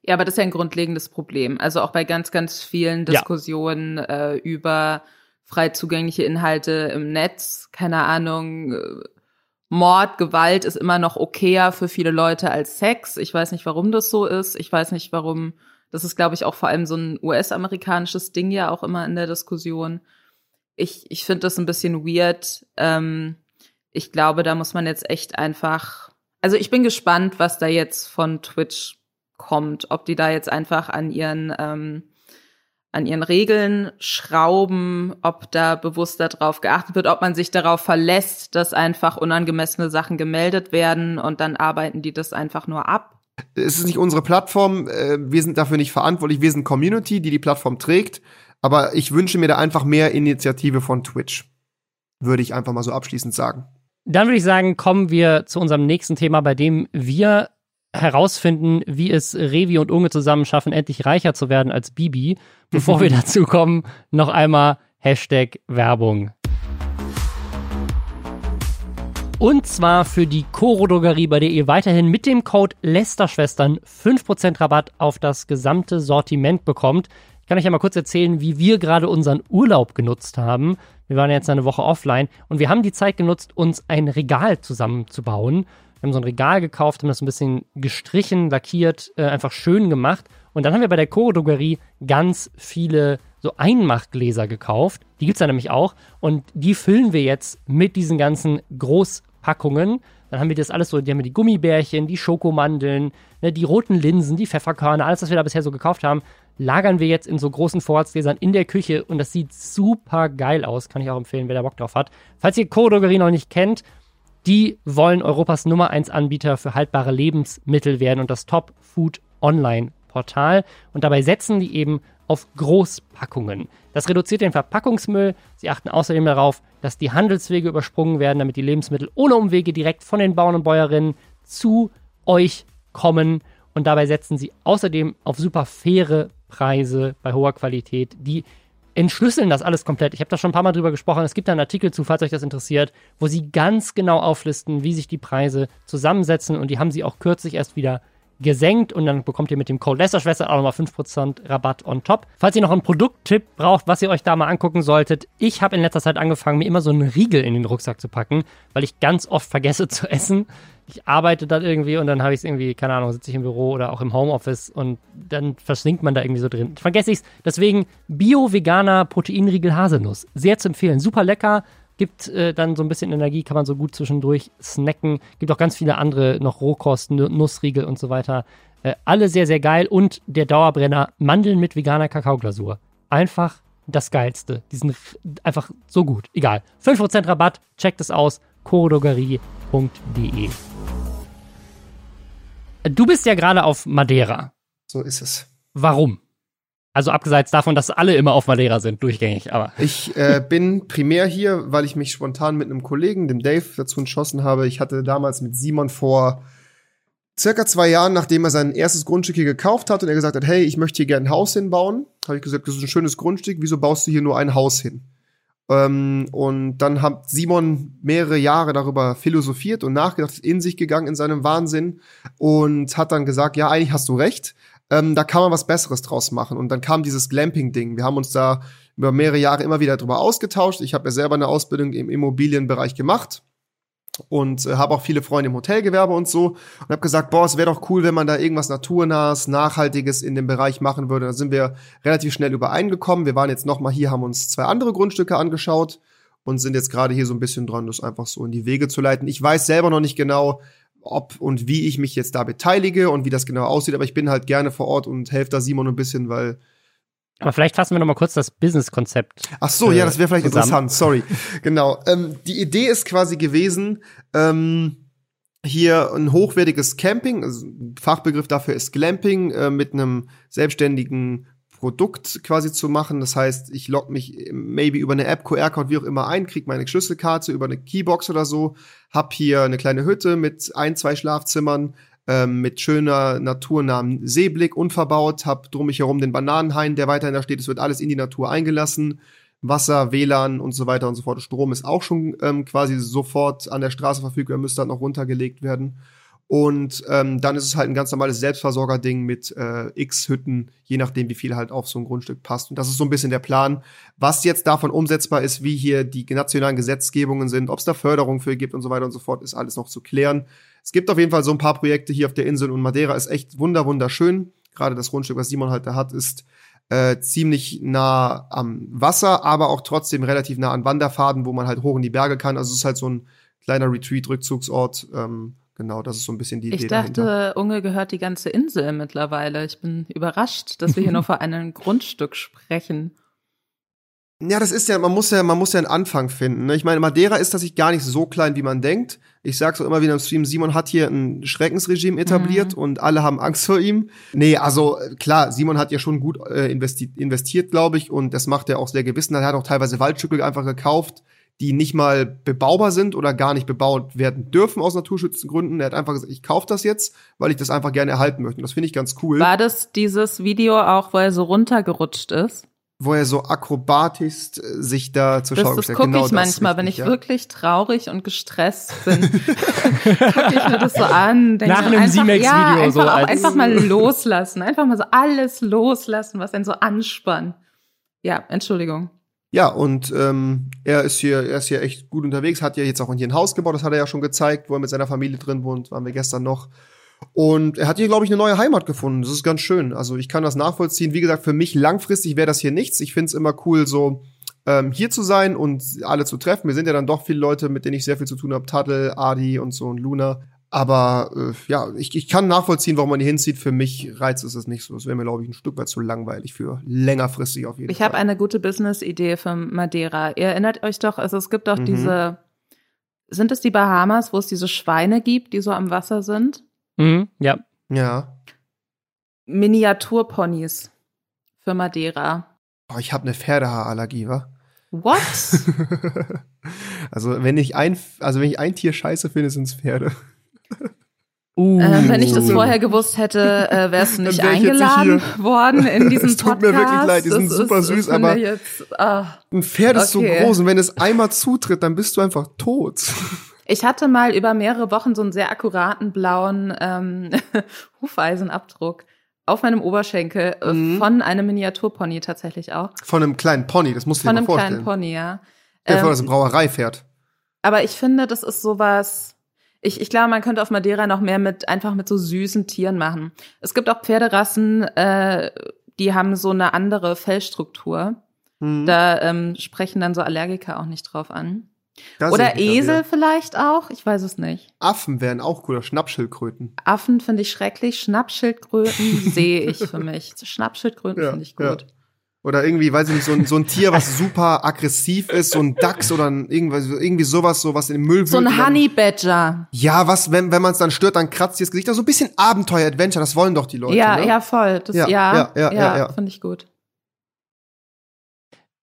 Ja, aber das ist ja ein grundlegendes Problem. Also auch bei ganz, ganz vielen Diskussionen ja. äh, über frei zugängliche Inhalte im Netz, keine Ahnung, äh, Mord, Gewalt ist immer noch okayer für viele Leute als Sex. Ich weiß nicht, warum das so ist. Ich weiß nicht, warum. Das ist, glaube ich, auch vor allem so ein US-amerikanisches Ding ja auch immer in der Diskussion. Ich, ich finde das ein bisschen weird. Ähm, ich glaube, da muss man jetzt echt einfach. Also ich bin gespannt, was da jetzt von Twitch kommt. Ob die da jetzt einfach an ihren ähm, an ihren Regeln schrauben, ob da bewusst darauf geachtet wird, ob man sich darauf verlässt, dass einfach unangemessene Sachen gemeldet werden und dann arbeiten die das einfach nur ab. Es ist nicht unsere Plattform, äh, wir sind dafür nicht verantwortlich, wir sind Community, die die Plattform trägt, aber ich wünsche mir da einfach mehr Initiative von Twitch. Würde ich einfach mal so abschließend sagen. Dann würde ich sagen, kommen wir zu unserem nächsten Thema, bei dem wir herausfinden, wie es Revi und Unge zusammen schaffen, endlich reicher zu werden als Bibi. Bevor wir dazu kommen, noch einmal Hashtag Werbung. Und zwar für die Coro-Drogerie, bei der ihr weiterhin mit dem Code Lästerschwestern 5% Rabatt auf das gesamte Sortiment bekommt. Ich kann euch ja mal kurz erzählen, wie wir gerade unseren Urlaub genutzt haben. Wir waren jetzt eine Woche offline und wir haben die Zeit genutzt, uns ein Regal zusammenzubauen. Wir haben so ein Regal gekauft, haben das ein bisschen gestrichen, lackiert, äh, einfach schön gemacht. Und dann haben wir bei der Choro-Drogerie ganz viele so Einmachgläser gekauft. Die gibt es da nämlich auch. Und die füllen wir jetzt mit diesen ganzen Großpackungen. Dann haben wir das alles so, die haben wir die Gummibärchen, die Schokomandeln, ne, die roten Linsen, die Pfefferkörner, alles, was wir da bisher so gekauft haben, lagern wir jetzt in so großen Vorratsgläsern in der Küche und das sieht super geil aus. Kann ich auch empfehlen, wer da Bock drauf hat. Falls ihr Choro-Drogerie noch nicht kennt, die wollen Europas Nummer 1 Anbieter für haltbare Lebensmittel werden und das Top Food Online Portal. Und dabei setzen die eben auf Großpackungen. Das reduziert den Verpackungsmüll. Sie achten außerdem darauf, dass die Handelswege übersprungen werden, damit die Lebensmittel ohne Umwege direkt von den Bauern und Bäuerinnen zu euch kommen. Und dabei setzen sie außerdem auf super faire Preise bei hoher Qualität, die entschlüsseln das alles komplett. Ich habe da schon ein paar Mal drüber gesprochen. Es gibt da einen Artikel zu, falls euch das interessiert, wo sie ganz genau auflisten, wie sich die Preise zusammensetzen. Und die haben sie auch kürzlich erst wieder gesenkt und dann bekommt ihr mit dem Code Lästerschwester auch nochmal 5% Rabatt on top. Falls ihr noch einen Produkttipp braucht, was ihr euch da mal angucken solltet, ich habe in letzter Zeit angefangen, mir immer so einen Riegel in den Rucksack zu packen, weil ich ganz oft vergesse zu essen. Ich arbeite dann irgendwie und dann habe ich es irgendwie, keine Ahnung, sitze ich im Büro oder auch im Homeoffice und dann versinkt man da irgendwie so drin. Vergesse ich es. Deswegen Bio-Veganer Proteinriegel Haselnuss. Sehr zu empfehlen. Super lecker gibt äh, dann so ein bisschen Energie, kann man so gut zwischendurch snacken. Gibt auch ganz viele andere noch Rohkost, Nussriegel und so weiter. Äh, alle sehr, sehr geil. Und der Dauerbrenner Mandeln mit veganer Kakaoglasur. Einfach das Geilste. Die sind einfach so gut. Egal. 5% Rabatt, checkt es aus. chorodogerie.de Du bist ja gerade auf Madeira. So ist es. Warum? Also abgeseits davon, dass alle immer auf Madeira sind, durchgängig, aber. Ich äh, bin primär hier, weil ich mich spontan mit einem Kollegen, dem Dave, dazu entschlossen habe. Ich hatte damals mit Simon vor circa zwei Jahren, nachdem er sein erstes Grundstück hier gekauft hat und er gesagt hat, hey, ich möchte hier gerne ein Haus hinbauen, habe ich gesagt, das ist ein schönes Grundstück, wieso baust du hier nur ein Haus hin? Ähm, und dann hat Simon mehrere Jahre darüber philosophiert und nachgedacht, in sich gegangen in seinem Wahnsinn und hat dann gesagt, ja, eigentlich hast du recht. Ähm, da kann man was Besseres draus machen. Und dann kam dieses Glamping-Ding. Wir haben uns da über mehrere Jahre immer wieder drüber ausgetauscht. Ich habe ja selber eine Ausbildung im Immobilienbereich gemacht und äh, habe auch viele Freunde im Hotelgewerbe und so und habe gesagt, boah, es wäre doch cool, wenn man da irgendwas naturnahes, nachhaltiges in dem Bereich machen würde. Da sind wir relativ schnell übereingekommen. Wir waren jetzt noch mal hier, haben uns zwei andere Grundstücke angeschaut und sind jetzt gerade hier so ein bisschen dran, das einfach so in die Wege zu leiten. Ich weiß selber noch nicht genau, ob und wie ich mich jetzt da beteilige und wie das genau aussieht, aber ich bin halt gerne vor Ort und helfe da Simon ein bisschen, weil aber vielleicht fassen wir noch mal kurz das Business-Konzept. Ach so, äh, ja, das wäre vielleicht zusammen. interessant. Sorry. genau. Ähm, die Idee ist quasi gewesen, ähm, hier ein hochwertiges Camping, also Fachbegriff dafür ist Glamping, äh, mit einem selbstständigen Produkt quasi zu machen. Das heißt, ich logge mich maybe über eine App, QR-Code, wie auch immer ein, kriege meine Schlüsselkarte über eine Keybox oder so, hab hier eine kleine Hütte mit ein, zwei Schlafzimmern, ähm, mit schöner naturnahen Seeblick unverbaut, hab drum mich herum den Bananenhain, der weiterhin da steht. Es wird alles in die Natur eingelassen. Wasser, WLAN und so weiter und so fort. Strom ist auch schon ähm, quasi sofort an der Straße verfügbar, müsste dann noch runtergelegt werden. Und ähm, dann ist es halt ein ganz normales Selbstversorger-Ding mit äh, x Hütten, je nachdem, wie viel halt auf so ein Grundstück passt. Und das ist so ein bisschen der Plan. Was jetzt davon umsetzbar ist, wie hier die nationalen Gesetzgebungen sind, ob es da Förderung für gibt und so weiter und so fort, ist alles noch zu klären. Es gibt auf jeden Fall so ein paar Projekte hier auf der Insel und Madeira ist echt wunder wunderschön. Gerade das Grundstück, was Simon halt da hat, ist äh, ziemlich nah am Wasser, aber auch trotzdem relativ nah an Wanderfaden, wo man halt hoch in die Berge kann. Also es ist halt so ein kleiner Retreat-Rückzugsort. Ähm, Genau, das ist so ein bisschen die ich Idee. Ich dachte, dahinter. Unge gehört die ganze Insel mittlerweile. Ich bin überrascht, dass wir hier nur vor einem Grundstück sprechen. Ja, das ist ja, man muss ja, man muss ja einen Anfang finden. Ne? Ich meine, Madeira ist tatsächlich gar nicht so klein, wie man denkt. Ich sag's auch immer wieder im Stream, Simon hat hier ein Schreckensregime etabliert mhm. und alle haben Angst vor ihm. Nee, also klar, Simon hat ja schon gut äh, investiert, investiert glaube ich, und das macht er auch sehr gewissen. Er hat auch teilweise Waldstücke einfach gekauft, die nicht mal bebaubar sind oder gar nicht bebaut werden dürfen aus Naturschutzgründen. Er hat einfach gesagt, ich kaufe das jetzt, weil ich das einfach gerne erhalten möchte. Und das finde ich ganz cool. War das dieses Video auch, wo er so runtergerutscht ist? wo er so akrobatisch äh, sich da zur Schau gestellt Das gucke genau ich manchmal, wenn ich ja. wirklich traurig und gestresst bin. gucke ich mir das so an. Denke Nach einem Z-Max-Video ja, einfach, so. Auch, einfach mal loslassen. Einfach mal so alles loslassen, was einen so anspannt. Ja, Entschuldigung. Ja, und ähm, er ist hier, er ist hier echt gut unterwegs, hat ja jetzt auch hier ein Haus gebaut, das hat er ja schon gezeigt, wo er mit seiner Familie drin wohnt, waren wir gestern noch. Und er hat hier, glaube ich, eine neue Heimat gefunden. Das ist ganz schön. Also ich kann das nachvollziehen. Wie gesagt, für mich langfristig wäre das hier nichts. Ich finde es immer cool, so ähm, hier zu sein und alle zu treffen. Wir sind ja dann doch viele Leute, mit denen ich sehr viel zu tun habe. Tattel, Adi und so und Luna. Aber äh, ja, ich, ich kann nachvollziehen, warum man hier hinzieht. Für mich reizt es es nicht so. Das wäre mir, glaube ich, ein Stück weit zu langweilig für längerfristig auf jeden ich Fall. Ich habe eine gute Business-Idee für Madeira. Ihr erinnert euch doch, also es gibt auch mhm. diese, sind es die Bahamas, wo es diese Schweine gibt, die so am Wasser sind? Mhm, ja. Ja. Miniaturponys für Madeira. Oh, ich habe eine Pferdehaarallergie, wa? What? also wenn ich ein, also wenn ich ein Tier scheiße finde, sind es Pferde. Uh. Äh, wenn ich das vorher gewusst hätte, äh, wärst du nicht eingeladen worden in diesem es tut Podcast. mir wirklich leid, die sind das super ist, süß, aber jetzt, ah, ein Pferd ist okay. so groß und wenn es einmal zutritt, dann bist du einfach tot. Ich hatte mal über mehrere Wochen so einen sehr akkuraten blauen ähm, Hufeisenabdruck auf meinem Oberschenkel äh, mhm. von einem Miniaturpony tatsächlich auch. Von einem kleinen Pony, das musst du dir mal vorstellen. Von einem kleinen Pony, ja. Ja, ähm, das ein Brauereipferd. Aber ich finde, das ist sowas, ich, ich glaube, man könnte auf Madeira noch mehr mit einfach mit so süßen Tieren machen. Es gibt auch Pferderassen, äh, die haben so eine andere Fellstruktur. Mhm. Da ähm, sprechen dann so Allergiker auch nicht drauf an. Das Oder Esel vielleicht auch, ich weiß es nicht. Affen wären auch cooler, Schnappschildkröten. Affen finde ich schrecklich, Schnappschildkröten sehe ich für mich. Schnappschildkröten ja, finde ich gut. Ja. Oder irgendwie, weiß ich nicht, so ein, so ein Tier, was super aggressiv ist, so ein Dachs oder ein, irgendwie, irgendwie sowas, so was in den Müll So ein Honey Badger. Ja, was, wenn, wenn man es dann stört, dann kratzt sie das Gesicht. Also ein bisschen Abenteuer-Adventure, das wollen doch die Leute. Ja, ne? ja, voll. Das, ja, ja, ja, ja, ja, ja. finde ich gut.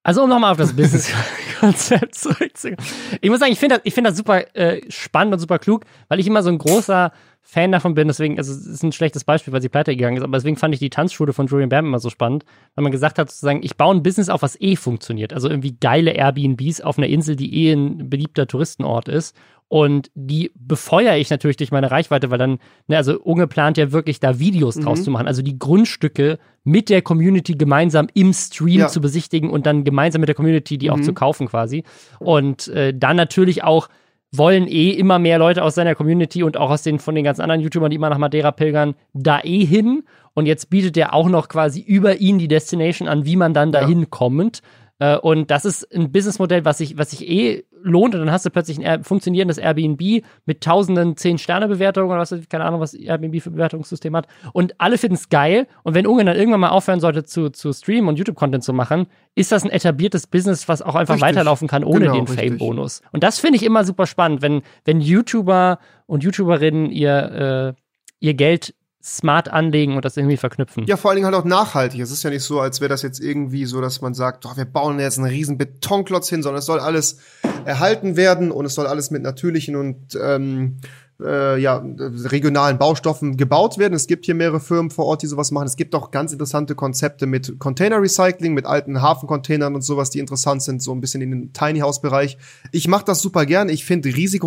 Also um nochmal auf das Business-Konzept zurückzukommen. Ich muss sagen, ich finde das, ich finde das super äh, spannend und super klug, weil ich immer so ein großer Fan davon bin, deswegen, also es ist ein schlechtes Beispiel, weil sie pleite gegangen ist, aber deswegen fand ich die Tanzschule von Julian Bam immer so spannend, weil man gesagt hat, sozusagen, ich baue ein Business auf, was eh funktioniert. Also irgendwie geile Airbnbs auf einer Insel, die eh ein beliebter Touristenort ist. Und die befeuere ich natürlich durch meine Reichweite, weil dann, ne, also Unge plant ja wirklich da Videos draus Mhm. zu machen. Also die Grundstücke mit der Community gemeinsam im Stream Ja. zu besichtigen und dann gemeinsam mit der Community die auch Mhm. zu kaufen quasi. Und äh, dann natürlich auch wollen eh immer mehr Leute aus seiner Community und auch aus den von den ganzen anderen YouTubern, die immer nach Madeira pilgern, da eh hin. Und jetzt bietet er auch noch quasi über ihn die Destination an, wie man dann Ja. dahin kommt. Äh, Und das ist ein Businessmodell, was sich, was sich eh lohnt. Und dann hast du plötzlich ein Air- funktionierendes Airbnb mit tausenden 10-Sterne-Bewertungen oder was, keine Ahnung, was Airbnb für Bewertungssystem hat. Und alle finden es geil. Und wenn Ungarn dann irgendwann mal aufhören sollte zu, zu streamen und YouTube-Content zu machen, ist das ein etabliertes Business, was auch einfach Richtig. weiterlaufen kann ohne Genau, den richtig. Fame-Bonus. Und das finde ich immer super spannend, wenn, wenn YouTuber und YouTuberinnen ihr, äh, ihr Geld smart anlegen und das irgendwie verknüpfen. Ja, vor allen Dingen halt auch nachhaltig. Es ist ja nicht so, als wäre das jetzt irgendwie so, dass man sagt, doch, wir bauen jetzt einen riesen Betonklotz hin, sondern es soll alles erhalten werden und es soll alles mit natürlichen und ähm, äh, ja, regionalen Baustoffen gebaut werden. Es gibt hier mehrere Firmen vor Ort, die sowas machen. Es gibt auch ganz interessante Konzepte mit Container Recycling, mit alten Hafencontainern und sowas, die interessant sind, so ein bisschen in den Tiny House Bereich. Ich mache das super gern. Ich finde riesige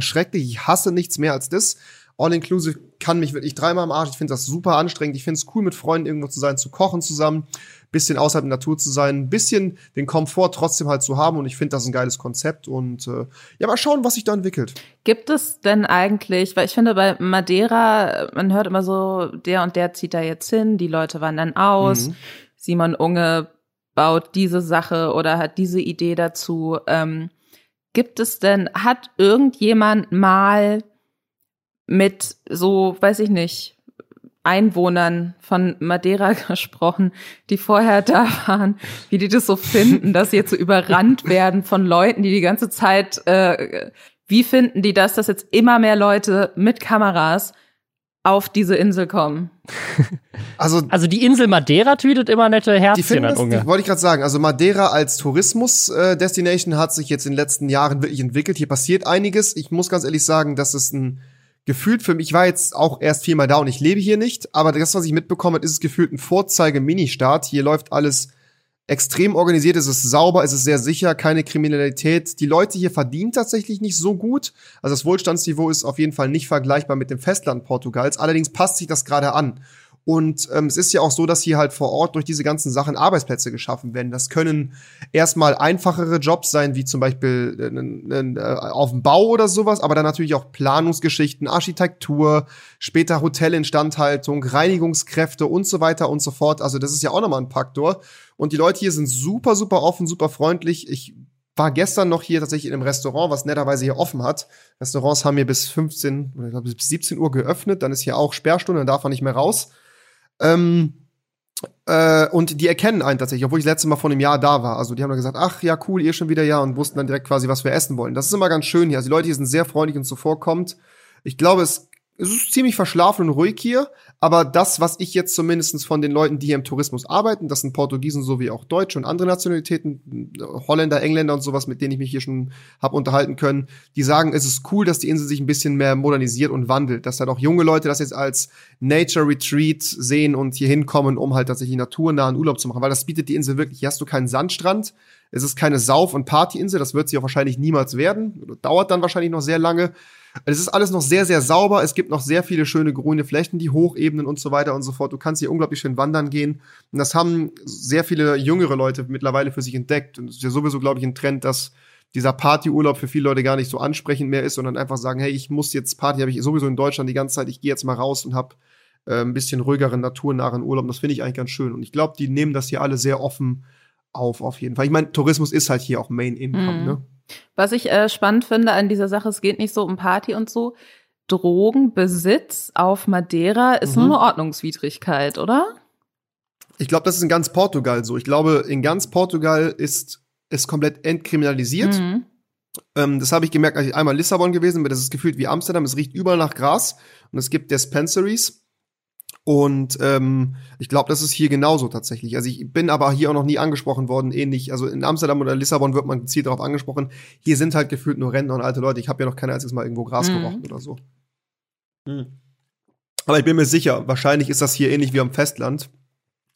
schrecklich. Ich hasse nichts mehr als das. All-Inclusive kann mich wirklich dreimal am Arsch. Ich finde das super anstrengend. Ich finde es cool, mit Freunden irgendwo zu sein, zu kochen zusammen, bisschen außerhalb der Natur zu sein, ein bisschen den Komfort trotzdem halt zu haben. Und ich finde das ein geiles Konzept. Und äh, ja, mal schauen, was sich da entwickelt. Gibt es denn eigentlich, weil ich finde bei Madeira, man hört immer so, der und der zieht da jetzt hin, die Leute wandern aus, Mhm. Simon Unge baut diese Sache oder hat diese Idee dazu. Ähm, gibt es denn, hat irgendjemand mal mit so, weiß ich nicht, Einwohnern von Madeira gesprochen, die vorher da waren, wie die das so finden, dass sie jetzt so überrannt werden von Leuten, die die ganze Zeit, äh, wie finden die das, dass jetzt immer mehr Leute mit Kameras auf diese Insel kommen? Also Also die Insel Madeira tweetet immer nette Die Herzchen finden an die, wollte ich gerade sagen, also Madeira als Tourismus-Destination hat sich jetzt in den letzten Jahren wirklich entwickelt. Hier passiert einiges. Ich muss ganz ehrlich sagen, dass es ein gefühlt für mich, ich war jetzt auch erst viermal da und ich lebe hier nicht, aber das, was ich mitbekommen habe, ist es gefühlt ein Vorzeige-Mini-Staat. Hier läuft alles extrem organisiert, es ist sauber, es ist sehr sicher, keine Kriminalität. Die Leute hier verdienen tatsächlich nicht so gut. Also das Wohlstandsniveau ist auf jeden Fall nicht vergleichbar mit dem Festland Portugals. Allerdings passt sich das gerade an. Und ähm, es ist ja auch so, dass hier halt vor Ort durch diese ganzen Sachen Arbeitsplätze geschaffen werden. Das können erstmal einfachere Jobs sein, wie zum Beispiel äh, äh, auf dem Bau oder sowas, aber dann natürlich auch Planungsgeschichten, Architektur, später Hotelinstandhaltung, Reinigungskräfte und so weiter und so fort. Also das ist ja auch nochmal ein Faktor. Und die Leute hier sind super, super offen, super freundlich. Ich war gestern noch hier tatsächlich in einem Restaurant, was netterweise hier offen hat. Restaurants haben hier bis 15 oder ich glaube bis 17 Uhr geöffnet, dann ist hier auch Sperrstunde, dann darf man nicht mehr raus. Ähm, äh, und die erkennen einen tatsächlich, obwohl ich das letzte Mal vor einem Jahr da war. Also die haben dann gesagt, ach ja, cool, ihr schon wieder ja und wussten dann direkt quasi, was wir essen wollen. Das ist immer ganz schön hier. Also die Leute hier sind sehr freundlich und zuvorkommend. Ich glaube, es, es ist ziemlich verschlafen und ruhig hier, aber das, was ich jetzt zumindest von den Leuten, die hier im Tourismus arbeiten, das sind Portugiesen sowie auch Deutsche und andere Nationalitäten, Holländer, Engländer und sowas, mit denen ich mich hier schon hab unterhalten können, die sagen, es ist cool, dass die Insel sich ein bisschen mehr modernisiert und wandelt, dass halt auch junge Leute das jetzt als Nature Retreat sehen und hier hinkommen, um halt tatsächlich naturnahen Urlaub zu machen, weil das bietet die Insel wirklich. Hier hast du keinen Sandstrand, es ist keine Sauf- und Partyinsel, das wird sie auch wahrscheinlich niemals werden, dauert dann wahrscheinlich noch sehr lange. Es ist alles noch sehr, sehr sauber. Es gibt noch sehr viele schöne grüne Flächen, die Hochebenen und so weiter und so fort. Du kannst hier unglaublich schön wandern gehen. Und das haben sehr viele jüngere Leute mittlerweile für sich entdeckt. Und es ist ja sowieso, glaube ich, ein Trend, dass dieser Partyurlaub für viele Leute gar nicht so ansprechend mehr ist, sondern einfach sagen, hey, ich muss jetzt Party, habe ich sowieso in Deutschland die ganze Zeit, ich gehe jetzt mal raus und habe äh, ein bisschen ruhigeren, naturnahen Urlaub. Das finde ich eigentlich ganz schön. Und ich glaube, die nehmen das hier alle sehr offen auf, auf jeden Fall. Ich meine, Tourismus ist halt hier auch Main Income, Mhm. ne? Was ich äh, spannend finde an dieser Sache, es geht nicht so um Party und so. Drogenbesitz auf Madeira ist Mhm. nur eine Ordnungswidrigkeit, oder? Ich glaube, das ist in ganz Portugal so. Ich glaube, in ganz Portugal ist es komplett entkriminalisiert. Mhm. Ähm, das habe ich gemerkt, als ich einmal in Lissabon gewesen bin. Das ist gefühlt wie Amsterdam. Es riecht überall nach Gras und es gibt Dispensaries. Und ähm, ich glaube, das ist hier genauso tatsächlich. Also ich bin aber hier auch noch nie angesprochen worden, ähnlich. Also in Amsterdam oder Lissabon wird man gezielt darauf angesprochen. Hier sind halt gefühlt nur Rentner und alte Leute. Ich habe ja noch kein einziges Mal irgendwo Gras Mhm. gerochen oder so. Hm. Aber ich bin mir sicher, wahrscheinlich ist das hier ähnlich wie am Festland,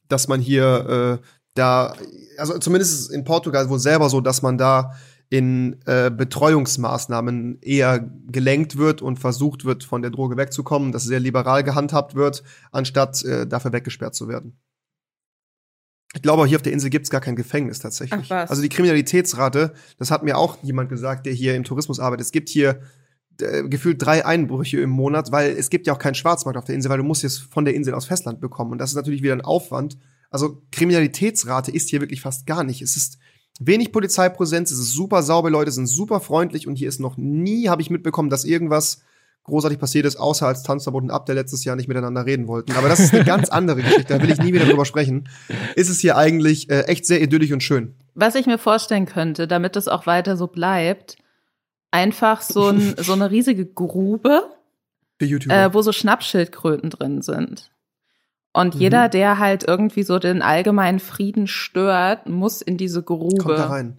dass man hier äh, da, also zumindest in Portugal wohl selber so, dass man da in äh, Betreuungsmaßnahmen eher gelenkt wird und versucht wird, von der Droge wegzukommen, dass sehr liberal gehandhabt wird, anstatt äh, dafür weggesperrt zu werden. Ich glaube, hier auf der Insel gibt's gar kein Gefängnis tatsächlich. Ach? Also die Kriminalitätsrate, das hat mir auch jemand gesagt, der hier im Tourismus arbeitet. Es gibt hier äh, gefühlt drei Einbrüche im Monat, weil es gibt ja auch keinen Schwarzmarkt auf der Insel, weil du musst es von der Insel aus Festland bekommen. Und das ist natürlich wieder ein Aufwand. Also Kriminalitätsrate ist hier wirklich fast gar nicht. Es ist wenig Polizeipräsenz, es ist super sauber, Leute sind super freundlich und hier ist noch nie, habe ich mitbekommen, dass irgendwas großartig passiert ist, außer als Tanzverbot und ab der letztes Jahr nicht miteinander reden wollten. Aber das ist eine ganz andere Geschichte, da will ich nie wieder drüber sprechen. Ist es hier eigentlich äh, echt sehr idyllisch und schön. Was ich mir vorstellen könnte, damit es auch weiter so bleibt, einfach so, ein, so eine riesige Grube, äh, wo so Schnappschildkröten drin sind. Und Mhm. jeder, der halt irgendwie so den allgemeinen Frieden stört, muss in diese Grube. Kommt da rein.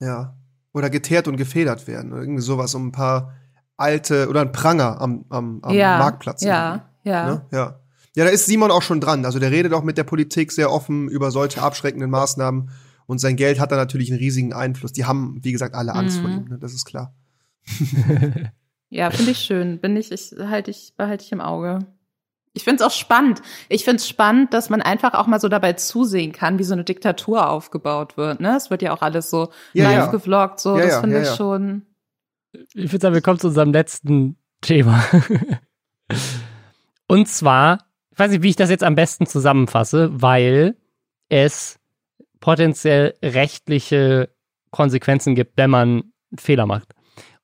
Ja. Oder geteert und gefedert werden. Oder irgendwie sowas, um ein paar alte, oder ein Pranger am, am, am ja, Marktplatz. Ja, ja. Ne? Ja. Ja, da ist Simon auch schon dran. Also der redet auch mit der Politik sehr offen über solche abschreckenden Maßnahmen. Und sein Geld hat da natürlich einen riesigen Einfluss. Die haben, wie gesagt, alle Angst vor Mhm. ihm. Ne? Das ist klar. Ja, finde ich schön. Bin ich, ich halte ich, behalte ich im Auge. Ich finde es auch spannend. Ich finde es spannend, dass man einfach auch mal so dabei zusehen kann, wie so eine Diktatur aufgebaut wird. Ne? Es wird ja auch alles so Ja, live ja. gevloggt, so. Ja, das finde ja, ich schon. Ich würde sagen, wir kommen zu unserem letzten Thema. Und zwar, ich weiß nicht, wie ich das jetzt am besten zusammenfasse, weil es potenziell rechtliche Konsequenzen gibt, wenn man einen Fehler macht.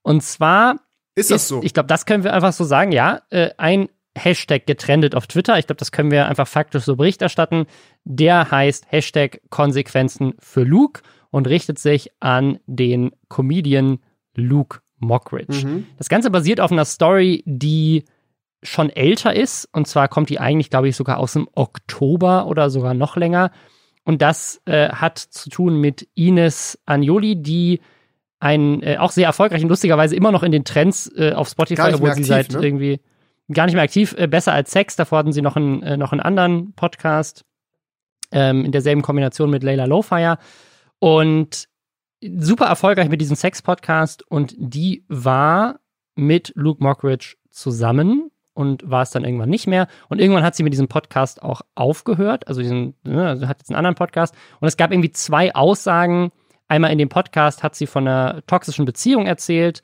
Und zwar Ist das so? Ich glaube, das können wir einfach so sagen, ja. Äh, ein Hashtag getrendet auf Twitter, ich glaube, das können wir einfach faktisch so Bericht erstatten. Der heißt Hashtag Konsequenzen für Luke und richtet sich an den Comedian Luke Mockridge. Mhm. Das Ganze basiert auf einer Story, die schon älter ist. Und zwar kommt die eigentlich, glaube ich, sogar aus dem Oktober oder sogar noch länger. Und das äh, hat zu tun mit Ines Agnoli, die ein äh, auch sehr erfolgreich und lustigerweise immer noch in den Trends äh, auf Spotify, obwohl mehr sie aktiv, seit ne? irgendwie gar nicht mehr aktiv, äh, besser als Sex. Davor hatten sie noch einen, äh, noch einen anderen Podcast ähm, in derselben Kombination mit Layla Lowfire. Und super erfolgreich mit diesem Sex-Podcast und die war mit Luke Mockridge zusammen und war es dann irgendwann nicht mehr. Und irgendwann hat sie mit diesem Podcast auch aufgehört, also diesen, ne, also hat jetzt einen anderen Podcast. Und es gab irgendwie zwei Aussagen. Einmal in dem Podcast hat sie von einer toxischen Beziehung erzählt.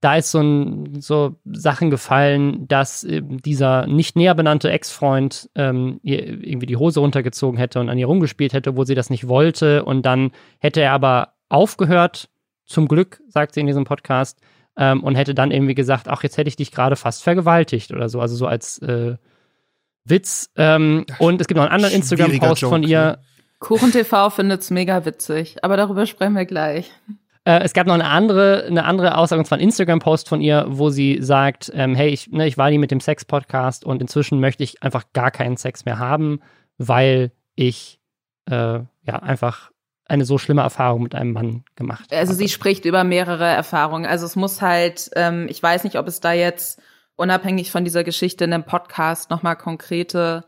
Da ist so, ein, so Sachen gefallen, dass äh, dieser nicht näher benannte Ex-Freund ähm, ihr irgendwie die Hose runtergezogen hätte und an ihr rumgespielt hätte, wo sie das nicht wollte. Und dann hätte er aber aufgehört, zum Glück, sagt sie in diesem Podcast, ähm, und hätte dann irgendwie gesagt, ach, jetzt hätte ich dich gerade fast vergewaltigt oder so, also so als äh, Witz. Ähm, und es gibt noch einen anderen Instagram-Post von ihr. ne? Kuchen TV findet's mega witzig, aber darüber sprechen wir gleich. Äh, es gab noch eine andere, eine andere Aussage, und zwar ein Instagram-Post von ihr, wo sie sagt, ähm, hey, ich, ne, ich war nie mit dem Sex-Podcast und inzwischen möchte ich einfach gar keinen Sex mehr haben, weil ich äh, ja einfach eine so schlimme Erfahrung mit einem Mann gemacht habe. Also sie spricht über mehrere Erfahrungen. Also es muss halt, ähm, ich weiß nicht, ob es da jetzt unabhängig von dieser Geschichte in dem Podcast nochmal konkrete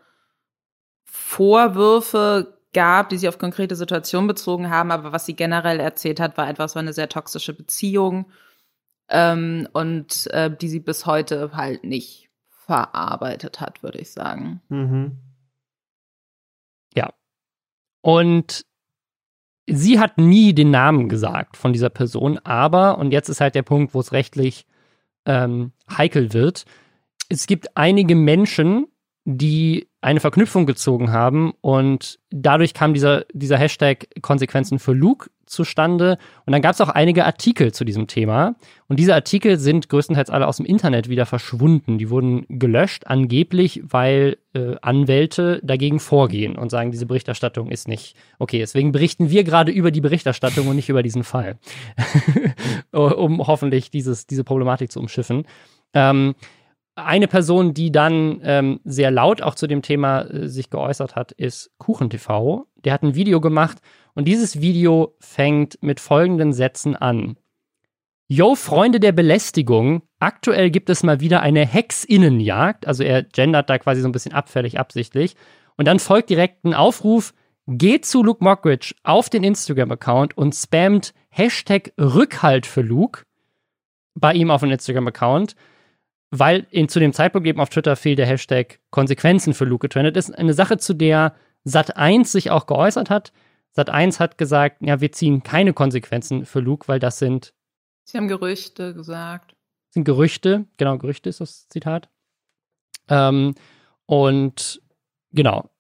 Vorwürfe gab, die sie auf konkrete Situationen bezogen haben, aber was sie generell erzählt hat, war es war eine sehr toxische Beziehung ähm, und äh, die sie bis heute halt nicht verarbeitet hat, würde ich sagen. Mhm. Und sie hat nie den Namen gesagt von dieser Person, aber, und jetzt ist halt der Punkt, wo es rechtlich ähm, heikel wird, es gibt einige Menschen, die eine Verknüpfung gezogen haben und dadurch kam dieser, dieser Hashtag Konsequenzen für Luke zustande und dann gab es auch einige Artikel zu diesem Thema und diese Artikel sind größtenteils alle aus dem Internet wieder verschwunden. Die wurden gelöscht, angeblich, weil äh, Anwälte dagegen vorgehen und sagen, diese Berichterstattung ist nicht okay. Deswegen berichten wir gerade über die Berichterstattung und nicht über diesen Fall, um hoffentlich dieses, diese Problematik zu umschiffen. Ähm, eine Person, die dann ähm, sehr laut auch zu dem Thema äh, sich geäußert hat, ist KuchenTV. Der hat ein Video gemacht und dieses Video fängt mit folgenden Sätzen an. Yo, Freunde der Belästigung, aktuell gibt es mal wieder eine Hexinnenjagd. Also er gendert da quasi so ein bisschen abfällig absichtlich. Und dann folgt direkt ein Aufruf, geht zu Luke Mockridge auf den Instagram-Account und spammt Hashtag Rückhalt für Luke bei ihm auf dem Instagram-Account, weil in, zu dem Zeitpunkt eben auf Twitter fiel der Hashtag Konsequenzen für Luke getrennt ist. Eine Sache, zu der Sat1 sich auch geäußert hat. Sat1 hat gesagt, ja, wir ziehen keine Konsequenzen für Luke, weil das sind. Sie haben Gerüchte gesagt. Sind Gerüchte, genau, Gerüchte ist das Zitat. Ähm, und genau,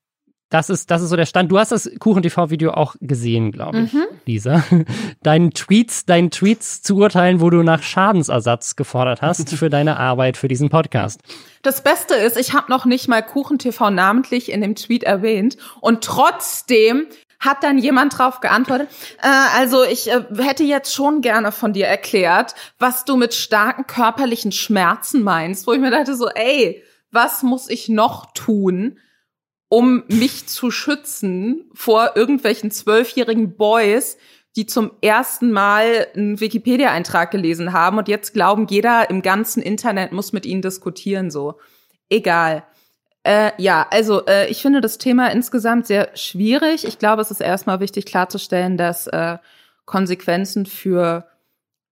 das ist, das ist so der Stand. Du hast das Kuchen-TV-Video auch gesehen, glaube ich, mhm. Lisa. Deinen Tweets, deinen Tweets zu urteilen, wo du nach Schadensersatz gefordert hast für deine Arbeit für diesen Podcast. Das Beste ist, ich habe noch nicht mal Kuchen-TV namentlich in dem Tweet erwähnt und trotzdem hat dann jemand drauf geantwortet, äh, also ich äh, hätte jetzt schon gerne von dir erklärt, was du mit starken körperlichen Schmerzen meinst, wo ich mir dachte so, ey, was muss ich noch tun? Um mich zu schützen vor irgendwelchen zwölfjährigen Boys, die zum ersten Mal einen Wikipedia-Eintrag gelesen haben und jetzt glauben, jeder im ganzen Internet muss mit ihnen diskutieren, so. Egal. Äh, ja, also äh, ich finde das Thema insgesamt sehr schwierig. Ich glaube, es ist erstmal wichtig klarzustellen, dass äh, Konsequenzen für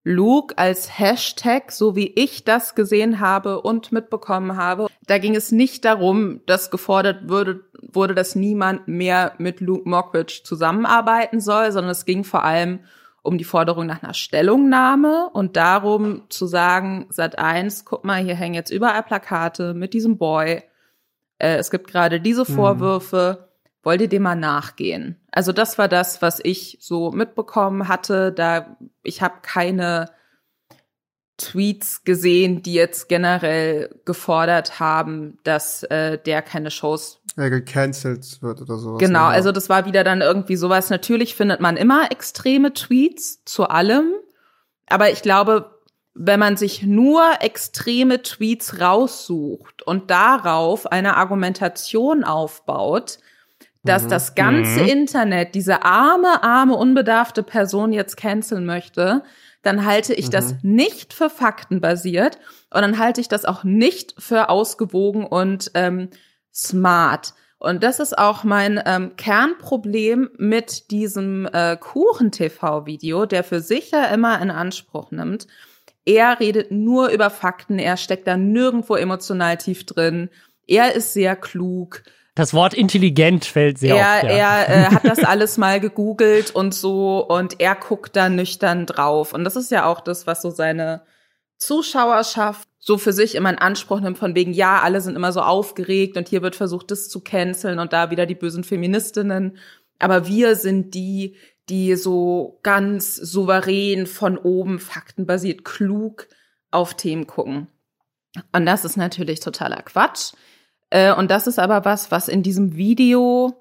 Luke als Hashtag, so wie ich das gesehen habe und mitbekommen habe. Da ging es nicht darum, dass gefordert wurde, wurde, dass niemand mehr mit Luke Mockridge zusammenarbeiten soll, sondern es ging vor allem um die Forderung nach einer Stellungnahme und darum zu sagen, seit eins, guck mal, hier hängen jetzt überall Plakate mit diesem Boy. Äh, es gibt gerade diese mhm. Vorwürfe. Mhm wollt ihr dem mal nachgehen? Also das war das, was ich so mitbekommen hatte. Da ich habe keine Tweets gesehen, die jetzt generell gefordert haben, dass äh, der keine Shows ja, gecancelt wird oder sowas. Genau, also das war wieder dann irgendwie sowas. Natürlich findet man immer extreme Tweets zu allem, aber ich glaube, wenn man sich nur extreme Tweets raussucht und darauf eine Argumentation aufbaut, dass mhm. das ganze mhm. Internet diese arme, arme, unbedarfte Person jetzt canceln möchte, dann halte ich mhm. das nicht für faktenbasiert und dann halte ich das auch nicht für ausgewogen und ähm, smart. Und das ist auch mein ähm, Kernproblem mit diesem äh, Kuchen-TV-Video, der für sich ja immer in Anspruch nimmt. Er redet nur über Fakten, er steckt da nirgendwo emotional tief drin. Er ist sehr klug. Das Wort intelligent fällt sehr er, oft. Ja. Er äh, hat das alles mal gegoogelt und so und er guckt da nüchtern drauf. Und das ist ja auch das, was so seine Zuschauerschaft so für sich immer in Anspruch nimmt, von wegen, ja, alle sind immer so aufgeregt und hier wird versucht, das zu canceln und da wieder die bösen Feministinnen. Aber wir sind die, die so ganz souverän von oben, faktenbasiert, klug auf Themen gucken. Und das ist natürlich totaler Quatsch. Äh, und das ist aber was, was in diesem Video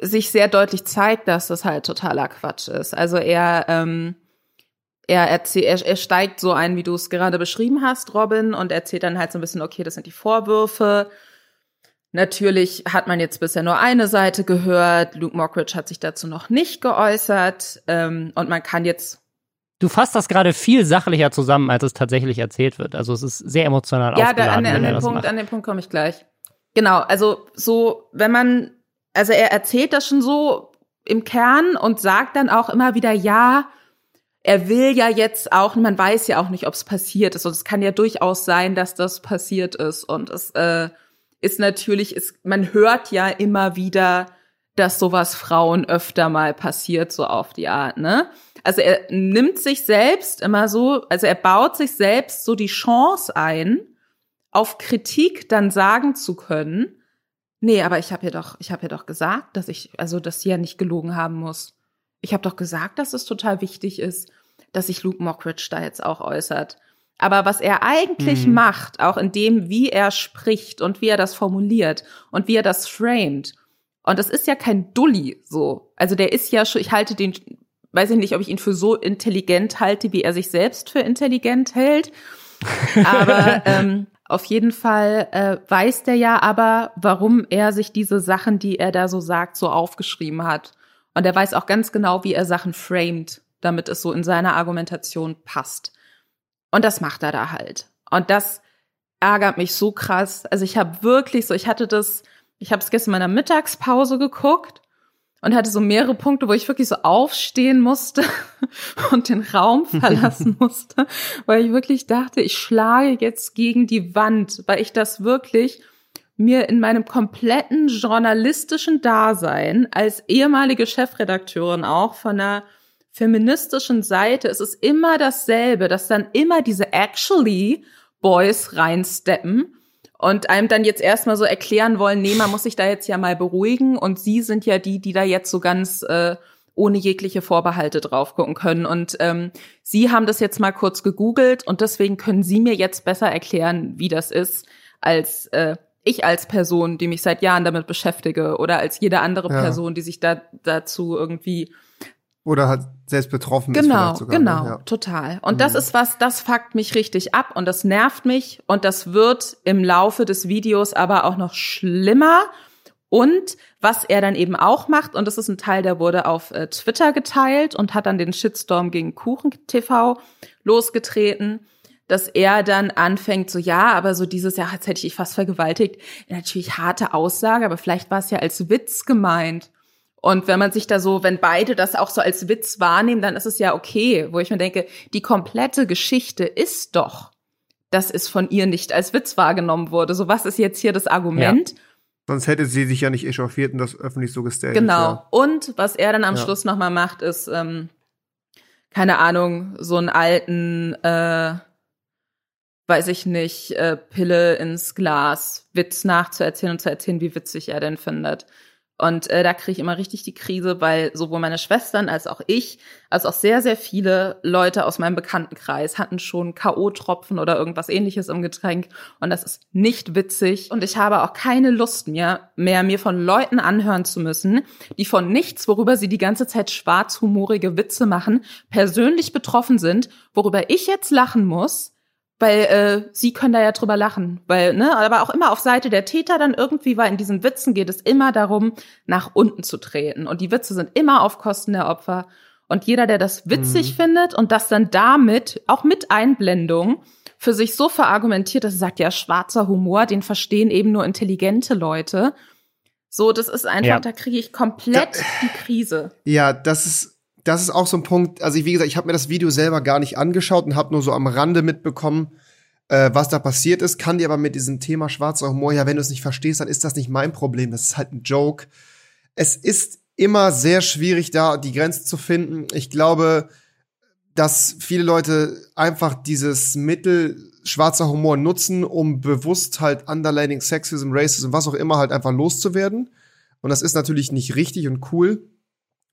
sich sehr deutlich zeigt, dass das halt totaler Quatsch ist. Also er, ähm, er, erzählt, er, er steigt so ein, wie du es gerade beschrieben hast, Robin, und erzählt dann halt so ein bisschen, okay, das sind die Vorwürfe. Natürlich hat man jetzt bisher nur eine Seite gehört. Luke Mockridge hat sich dazu noch nicht geäußert. Ähm, und man kann jetzt Du fasst das gerade viel sachlicher zusammen, als es tatsächlich erzählt wird. Also es ist sehr emotional ja, aufgeladen. Ja, an, an, den Punkt, an den Punkt komme ich gleich. Genau, also so, wenn man, also er erzählt das schon so im Kern und sagt dann auch immer wieder, ja, er will ja jetzt auch, man weiß ja auch nicht, ob es passiert ist. Und es kann ja durchaus sein, dass das passiert ist. Und es äh, ist natürlich, ist, man hört ja immer wieder, dass sowas Frauen öfter mal passiert, so auf die Art, ne? Also er nimmt sich selbst immer so, also er baut sich selbst so die Chance ein, auf Kritik dann sagen zu können, nee, aber ich habe ja doch, ich habe ja doch gesagt, dass ich, also dass sie ja nicht gelogen haben muss. Ich habe doch gesagt, dass es total wichtig ist, dass sich Luke Mockridge da jetzt auch äußert. Aber was er eigentlich mhm. macht, auch in dem, wie er spricht und wie er das formuliert und wie er das framed, und das ist ja kein Dulli so. Also der ist ja schon, ich halte den, weiß ich nicht, ob ich ihn für so intelligent halte, wie er sich selbst für intelligent hält. Aber ähm, auf jeden Fall äh, weiß der ja aber, warum er sich diese Sachen, die er da so sagt, so aufgeschrieben hat. Und er weiß auch ganz genau, wie er Sachen framed, damit es so in seiner Argumentation passt. Und das macht er da halt. Und das ärgert mich so krass. Also ich habe wirklich so, ich hatte das, ich habe es gestern in meiner Mittagspause geguckt und hatte so mehrere Punkte, wo ich wirklich so aufstehen musste und den Raum verlassen musste, weil ich wirklich dachte, ich schlage jetzt gegen die Wand, weil ich das wirklich mir in meinem kompletten journalistischen Dasein als ehemalige Chefredakteurin auch von einer feministischen Seite, es ist immer dasselbe, dass dann immer diese actually Boys reinsteppen und einem dann jetzt erstmal so erklären wollen, nee, man muss sich da jetzt ja mal beruhigen und sie sind ja die, die da jetzt so ganz äh, ohne jegliche Vorbehalte drauf gucken können. Und ähm, Sie haben das jetzt mal kurz gegoogelt und deswegen können Sie mir jetzt besser erklären, wie das ist, als äh, ich als Person, die mich seit Jahren damit beschäftige oder als jede andere ja. Person, die sich da dazu irgendwie oder halt selbst betroffen genau, ist. Sogar, ne? genau, ja. total. Und mhm. das ist was, das fuckt mich richtig ab und das nervt mich und das wird im Laufe des Videos aber auch noch schlimmer. Und was er dann eben auch macht, und das ist ein Teil, der wurde auf äh, Twitter geteilt und hat dann den Shitstorm gegen Kuchen TV losgetreten, dass er dann anfängt, so ja, aber so dieses Jahr, jetzt hätte ich fast vergewaltigt. Natürlich harte Aussage, aber vielleicht war es ja als Witz gemeint. Und wenn man sich da so, wenn beide das auch so als Witz wahrnehmen, dann ist es ja okay, wo ich mir denke, die komplette Geschichte ist doch, dass es von ihr nicht als Witz wahrgenommen wurde. So, was ist jetzt hier das Argument? Ja. Sonst hätte sie sich ja nicht echauffiert und das öffentlich so gestellt. Genau. Ja. Und was er dann am ja. Schluss nochmal macht, ist, ähm, keine Ahnung, so einen alten, äh, weiß ich nicht, äh, Pille ins Glas, Witz nachzuerzählen und zu erzählen, wie witzig er denn findet. Und äh, da kriege ich immer richtig die Krise, weil sowohl meine Schwestern als auch ich, als auch sehr, sehr viele Leute aus meinem Bekanntenkreis hatten schon K.O.-Tropfen oder irgendwas ähnliches im Getränk. Und das ist nicht witzig. Und ich habe auch keine Lust mehr, mehr mir von Leuten anhören zu müssen, die von nichts, worüber sie die ganze Zeit schwarzhumorige Witze machen, persönlich betroffen sind, worüber ich jetzt lachen muss, weil äh, sie können da ja drüber lachen, weil ne, aber auch immer auf Seite der Täter dann irgendwie, weil in diesen Witzen geht es immer darum, nach unten zu treten und die Witze sind immer auf Kosten der Opfer und jeder, der das witzig mhm. findet und das dann damit auch mit Einblendung für sich so verargumentiert, dass er sagt, ja, schwarzer Humor, den verstehen eben nur intelligente Leute. So, das ist einfach, ja. da kriege ich komplett da, die Krise. Ja, das ist das ist auch so ein Punkt, also wie gesagt, ich habe mir das Video selber gar nicht angeschaut und habe nur so am Rande mitbekommen, äh, was da passiert ist, kann dir aber mit diesem Thema schwarzer Humor, ja, wenn du es nicht verstehst, dann ist das nicht mein Problem, das ist halt ein Joke. Es ist immer sehr schwierig, da die Grenze zu finden. Ich glaube, dass viele Leute einfach dieses Mittel schwarzer Humor nutzen, um bewusst halt Underlining Sexism, Racism, was auch immer halt einfach loszuwerden. Und das ist natürlich nicht richtig und cool.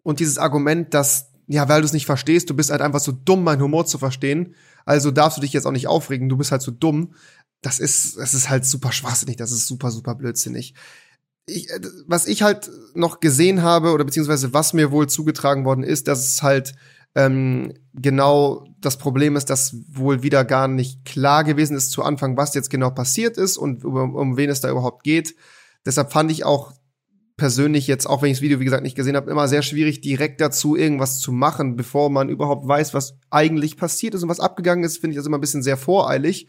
Und dieses Argument, dass, ja, weil du es nicht verstehst, du bist halt einfach so dumm, meinen Humor zu verstehen, also darfst du dich jetzt auch nicht aufregen, du bist halt so dumm. Das ist, das ist halt super schwachsinnig, das ist super, super blödsinnig. Ich, äh, was ich halt noch gesehen habe, oder beziehungsweise was mir wohl zugetragen worden ist, dass es halt ähm, genau das Problem ist, dass wohl wieder gar nicht klar gewesen ist zu Anfang, was jetzt genau passiert ist und um, um wen es da überhaupt geht. Deshalb fand ich auch persönlich jetzt, auch wenn ich das Video, wie gesagt, nicht gesehen habe, immer sehr schwierig, direkt dazu irgendwas zu machen, bevor man überhaupt weiß, was eigentlich passiert ist und was abgegangen ist, finde ich das immer ein bisschen sehr voreilig.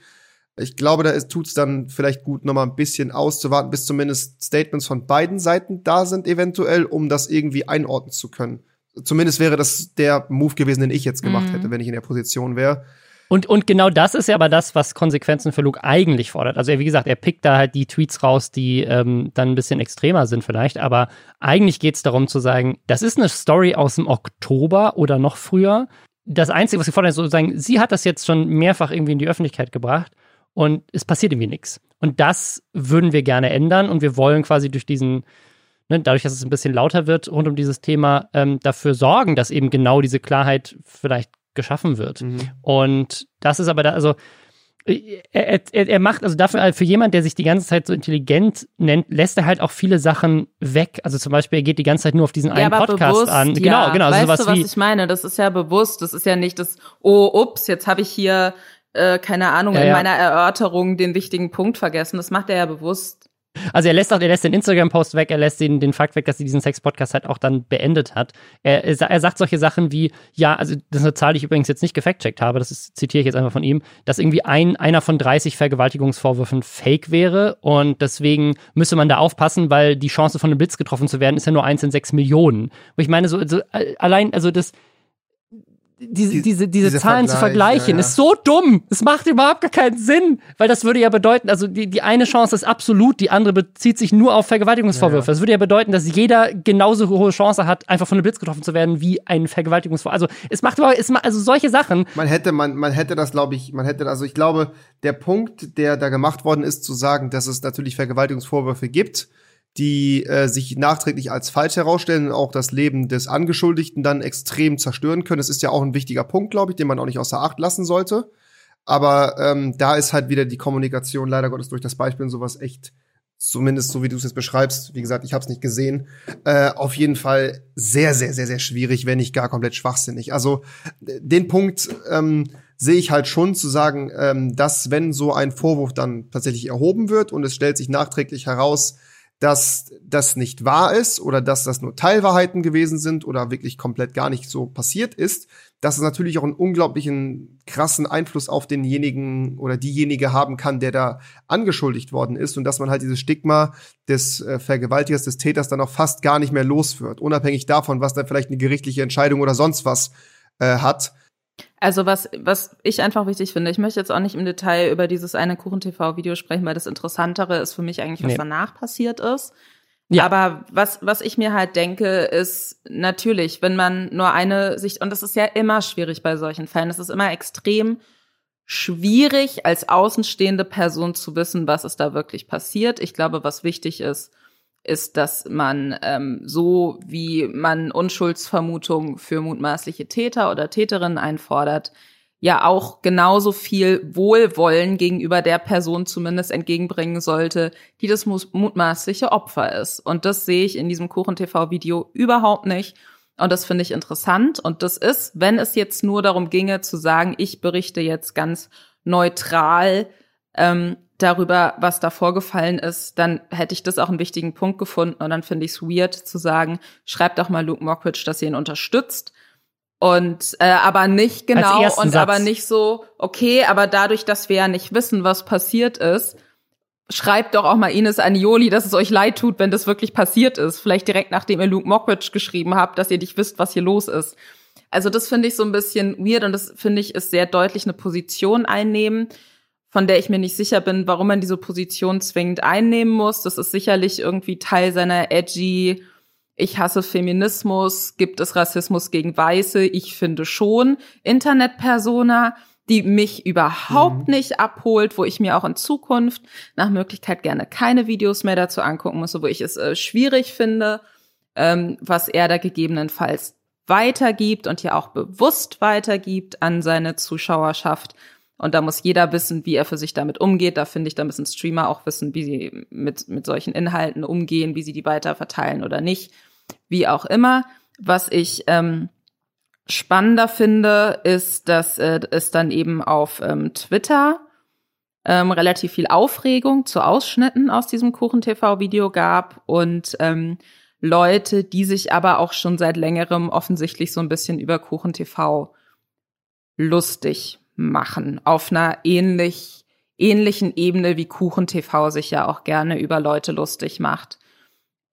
Ich glaube, da tut es dann vielleicht gut, noch mal ein bisschen auszuwarten, bis zumindest Statements von beiden Seiten da sind, eventuell, um das irgendwie einordnen zu können. Zumindest wäre das der Move gewesen, den ich jetzt gemacht mhm. hätte, wenn ich in der Position wäre. Und, und genau das ist ja aber das, was Konsequenzen für Luke eigentlich fordert. Also, wie gesagt, er pickt da halt die Tweets raus, die ähm, dann ein bisschen extremer sind vielleicht. Aber eigentlich geht es darum zu sagen, das ist eine Story aus dem Oktober oder noch früher. Das Einzige, was sie fordern, ist sozusagen, sie hat das jetzt schon mehrfach irgendwie in die Öffentlichkeit gebracht und es passiert irgendwie nichts. Und das würden wir gerne ändern und wir wollen quasi durch diesen Ne, dadurch, dass es ein bisschen lauter wird rund um dieses Thema, ähm, dafür sorgen, dass eben genau diese Klarheit vielleicht geschaffen wird. Mhm. Und das ist aber da, also er, er, er macht, also dafür für jemand, der sich die ganze Zeit so intelligent nennt, lässt er halt auch viele Sachen weg. Also zum Beispiel, er geht die ganze Zeit nur auf diesen ja, einen Podcast bewusst, an. Genau, ja. genau. Also weißt du, was ich meine? Das ist ja bewusst. Das ist ja nicht das, oh, ups, jetzt habe ich hier, äh, keine Ahnung, ja, in meiner Erörterung den wichtigen Punkt vergessen. Das macht er ja bewusst. Also er lässt auch, er lässt den Instagram-Post weg, er lässt den, den Fakt weg, dass sie diesen Sex-Podcast halt auch dann beendet hat. Er, er sagt solche Sachen wie, ja, also das ist eine Zahl, die ich übrigens jetzt nicht gefact-checkt habe, das ist, zitiere ich jetzt einfach von ihm, dass irgendwie ein, einer von 30 Vergewaltigungsvorwürfen fake wäre und deswegen müsse man da aufpassen, weil die Chance von einem Blitz getroffen zu werden ist ja nur eins in sechs Millionen. Wo ich meine, so, so allein, also das, diese, die, diese, diese, diese Zahlen Vergleich, zu vergleichen, ja, ja. ist so dumm. Es macht überhaupt gar keinen Sinn, weil das würde ja bedeuten, also die, die eine Chance ist absolut, die andere bezieht sich nur auf Vergewaltigungsvorwürfe. Ja, das würde ja bedeuten, dass jeder genauso hohe Chance hat, einfach von einem Blitz getroffen zu werden wie ein Vergewaltigungsvorwurf. Also es macht überhaupt, es macht, also solche Sachen. Man hätte, man, man hätte das, glaube ich, man hätte, also ich glaube, der Punkt, der da gemacht worden ist, zu sagen, dass es natürlich Vergewaltigungsvorwürfe gibt, die äh, sich nachträglich als falsch herausstellen und auch das Leben des Angeschuldigten dann extrem zerstören können. Das ist ja auch ein wichtiger Punkt, glaube ich, den man auch nicht außer Acht lassen sollte. Aber ähm, da ist halt wieder die Kommunikation leider Gottes durch das Beispiel und sowas echt, zumindest so wie du es jetzt beschreibst, wie gesagt, ich habe es nicht gesehen, äh, auf jeden Fall sehr, sehr, sehr, sehr schwierig, wenn nicht gar komplett schwachsinnig. Also den Punkt ähm, sehe ich halt schon zu sagen, ähm, dass wenn so ein Vorwurf dann tatsächlich erhoben wird und es stellt sich nachträglich heraus, dass das nicht wahr ist oder dass das nur Teilwahrheiten gewesen sind oder wirklich komplett gar nicht so passiert ist, dass es natürlich auch einen unglaublichen krassen Einfluss auf denjenigen oder diejenige haben kann, der da angeschuldigt worden ist und dass man halt dieses Stigma des äh, Vergewaltigers, des Täters dann auch fast gar nicht mehr los wird, unabhängig davon, was da vielleicht eine gerichtliche Entscheidung oder sonst was äh, hat. Also was, was ich einfach wichtig finde, ich möchte jetzt auch nicht im Detail über dieses eine Kuchen-TV-Video sprechen, weil das Interessantere ist für mich eigentlich, was nee. danach passiert ist. Ja. Aber was, was ich mir halt denke, ist natürlich, wenn man nur eine Sicht, und das ist ja immer schwierig bei solchen Fällen, es ist immer extrem schwierig, als außenstehende Person zu wissen, was ist da wirklich passiert. Ich glaube, was wichtig ist, ist, dass man ähm, so wie man Unschuldsvermutung für mutmaßliche Täter oder Täterinnen einfordert, ja auch genauso viel Wohlwollen gegenüber der Person zumindest entgegenbringen sollte, die das mutmaßliche Opfer ist. Und das sehe ich in diesem Kuchen-TV-Video überhaupt nicht. Und das finde ich interessant. Und das ist, wenn es jetzt nur darum ginge zu sagen, ich berichte jetzt ganz neutral, ähm, darüber, was da vorgefallen ist, dann hätte ich das auch einen wichtigen Punkt gefunden und dann finde ich es weird zu sagen, schreibt doch mal Luke Mockridge, dass ihr ihn unterstützt. Und äh, aber nicht genau und Satz. aber nicht so, okay, aber dadurch, dass wir ja nicht wissen, was passiert ist, schreibt doch auch mal Ines Anioli, dass es euch leid tut, wenn das wirklich passiert ist. Vielleicht direkt nachdem ihr Luke Mockridge geschrieben habt, dass ihr nicht wisst, was hier los ist. Also das finde ich so ein bisschen weird und das finde ich ist sehr deutlich eine Position einnehmen von der ich mir nicht sicher bin, warum man diese Position zwingend einnehmen muss. Das ist sicherlich irgendwie Teil seiner edgy, ich hasse Feminismus, gibt es Rassismus gegen Weiße? Ich finde schon. Internetpersona, die mich überhaupt mhm. nicht abholt, wo ich mir auch in Zukunft nach Möglichkeit gerne keine Videos mehr dazu angucken muss, wo ich es äh, schwierig finde, ähm, was er da gegebenenfalls weitergibt und ja auch bewusst weitergibt an seine Zuschauerschaft. Und da muss jeder wissen, wie er für sich damit umgeht. Da finde ich, da müssen Streamer auch wissen, wie sie mit, mit solchen Inhalten umgehen, wie sie die weiter verteilen oder nicht. Wie auch immer. Was ich ähm, spannender finde, ist, dass äh, es dann eben auf ähm, Twitter ähm, relativ viel Aufregung zu Ausschnitten aus diesem Kuchen-TV-Video gab und ähm, Leute, die sich aber auch schon seit längerem offensichtlich so ein bisschen über Kuchen-TV lustig machen auf einer ähnlich ähnlichen Ebene wie Kuchen TV sich ja auch gerne über Leute lustig macht.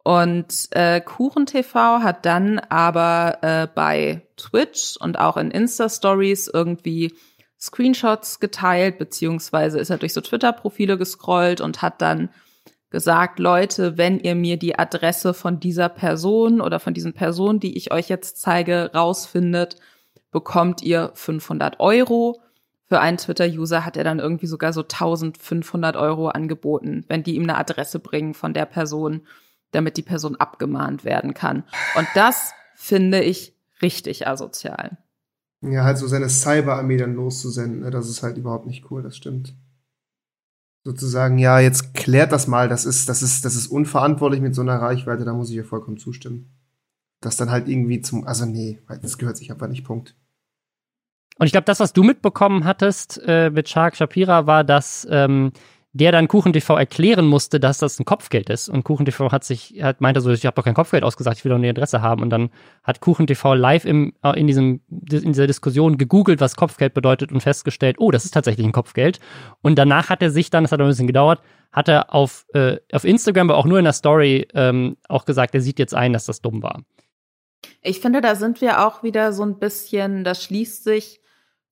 Und äh, Kuchen TV hat dann aber äh, bei Twitch und auch in Insta Stories irgendwie Screenshots geteilt, beziehungsweise ist er durch so Twitter-Profile gescrollt und hat dann gesagt, Leute, wenn ihr mir die Adresse von dieser Person oder von diesen Personen, die ich euch jetzt zeige, rausfindet, bekommt ihr 500 Euro. Für einen Twitter-User hat er dann irgendwie sogar so 1500 Euro angeboten, wenn die ihm eine Adresse bringen von der Person, damit die Person abgemahnt werden kann. Und das finde ich richtig asozial. Ja, halt so seine Cyberarmee dann loszusenden, ne? das ist halt überhaupt nicht cool, das stimmt. Sozusagen, ja, jetzt klärt das mal, das ist, das ist, das ist unverantwortlich mit so einer Reichweite, da muss ich ihr vollkommen zustimmen. Das dann halt irgendwie zum, also nee, das gehört sich einfach nicht, Punkt. Und ich glaube, das, was du mitbekommen hattest äh, mit Shark Shapira, war, dass ähm, der dann KuchenTV erklären musste, dass das ein Kopfgeld ist. Und KuchenTV hat sich, hat meinte so, ich habe doch kein Kopfgeld ausgesagt, ich will doch eine Adresse haben. Und dann hat KuchenTV live im, äh, in, diesem, in dieser Diskussion gegoogelt, was Kopfgeld bedeutet und festgestellt, oh, das ist tatsächlich ein Kopfgeld. Und danach hat er sich dann, das hat ein bisschen gedauert, hat er auf, äh, auf Instagram, aber auch nur in der Story ähm, auch gesagt, er sieht jetzt ein, dass das dumm war. Ich finde, da sind wir auch wieder so ein bisschen, da schließt sich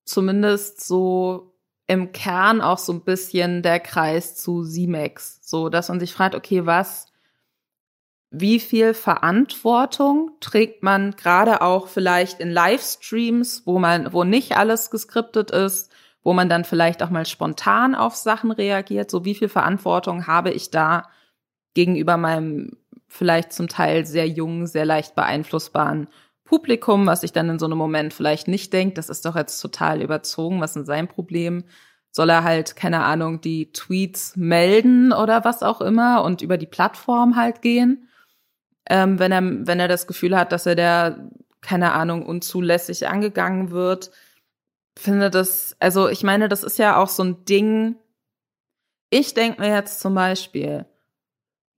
zumindest so im Kern auch so ein bisschen der Kreis zu Simex, so dass man sich fragt, okay, was, wie viel Verantwortung trägt man gerade auch vielleicht in Livestreams, wo man, wo nicht alles geskriptet ist, wo man dann vielleicht auch mal spontan auf Sachen reagiert, so wie viel Verantwortung habe ich da gegenüber meinem vielleicht zum Teil sehr jungen, sehr leicht beeinflussbaren Publikum, was sich dann in so einem Moment vielleicht nicht denkt, das ist doch jetzt total überzogen, was ist sein Problem? Soll er halt, keine Ahnung, die Tweets melden oder was auch immer und über die Plattform halt gehen? Ähm, wenn er, wenn er das Gefühl hat, dass er der, keine Ahnung, unzulässig angegangen wird, finde das, also ich meine, das ist ja auch so ein Ding. Ich denke mir jetzt zum Beispiel,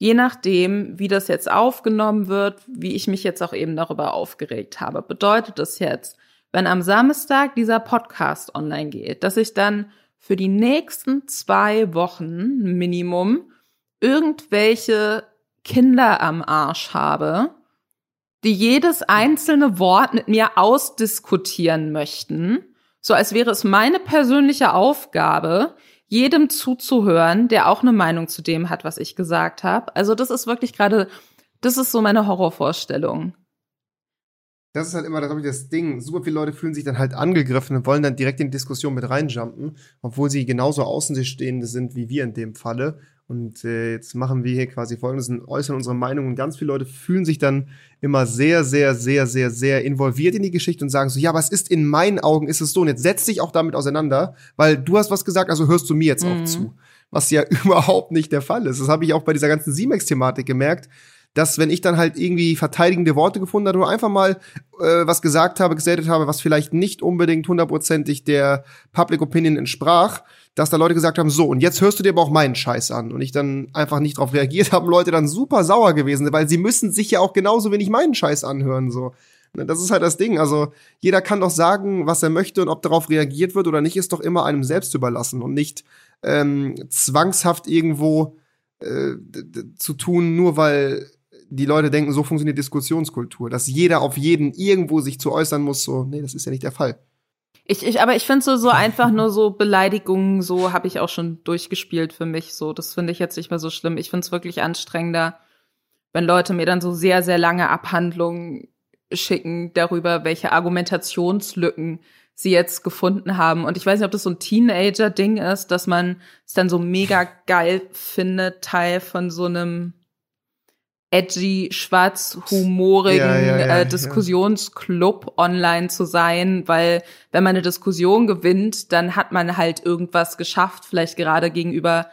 je nachdem, wie das jetzt aufgenommen wird, wie ich mich jetzt auch eben darüber aufgeregt habe, bedeutet das jetzt, wenn am Samstag dieser Podcast online geht, dass ich dann für die nächsten zwei Wochen Minimum irgendwelche Kinder am Arsch habe, die jedes einzelne Wort mit mir ausdiskutieren möchten, so als wäre es meine persönliche Aufgabe, jedem zuzuhören, der auch eine Meinung zu dem hat, was ich gesagt habe. Also das ist wirklich gerade, das ist so meine Horrorvorstellung. Das ist halt immer, glaube ich, das Ding. Super viele Leute fühlen sich dann halt angegriffen und wollen dann direkt in die Diskussion mit reinjumpen, obwohl sie genauso Außenstehende sind wie wir in dem Falle. Und äh, jetzt machen wir hier quasi folgendes und äußern unsere Meinung. Und ganz viele Leute fühlen sich dann immer sehr, sehr, sehr, sehr, sehr involviert in die Geschichte und sagen so, ja, aber es ist in meinen Augen ist es so. Und jetzt setz dich auch damit auseinander, weil du hast was gesagt, also hörst du mir jetzt mhm. auch zu. Was ja überhaupt nicht der Fall ist. Das habe ich auch bei dieser ganzen Simex-Thematik gemerkt dass wenn ich dann halt irgendwie verteidigende Worte gefunden habe oder einfach mal äh, was gesagt habe, geseltet habe, was vielleicht nicht unbedingt hundertprozentig der Public Opinion entsprach, dass da Leute gesagt haben, so, und jetzt hörst du dir aber auch meinen Scheiß an. Und ich dann einfach nicht drauf reagiert habe, Leute dann super sauer gewesen, weil sie müssen sich ja auch genauso wenig meinen Scheiß anhören, so. Ne, das ist halt das Ding. Also jeder kann doch sagen, was er möchte und ob darauf reagiert wird oder nicht, ist doch immer einem selbst überlassen und nicht ähm, zwangshaft irgendwo äh, zu tun, nur weil die Leute denken, so funktioniert Diskussionskultur, dass jeder auf jeden irgendwo sich zu äußern muss. So, nee, das ist ja nicht der Fall. Ich, ich, aber ich finde so, so einfach nur so Beleidigungen, so habe ich auch schon durchgespielt für mich. So, das finde ich jetzt nicht mehr so schlimm. Ich finde es wirklich anstrengender, wenn Leute mir dann so sehr, sehr lange Abhandlungen schicken darüber, welche Argumentationslücken sie jetzt gefunden haben. Und ich weiß nicht, ob das so ein Teenager-Ding ist, dass man es dann so mega geil findet, Teil von so einem edgy, schwarzhumorigen ja, ja, ja, äh, Diskussionsclub online zu sein, weil wenn man eine Diskussion gewinnt, dann hat man halt irgendwas geschafft, vielleicht gerade gegenüber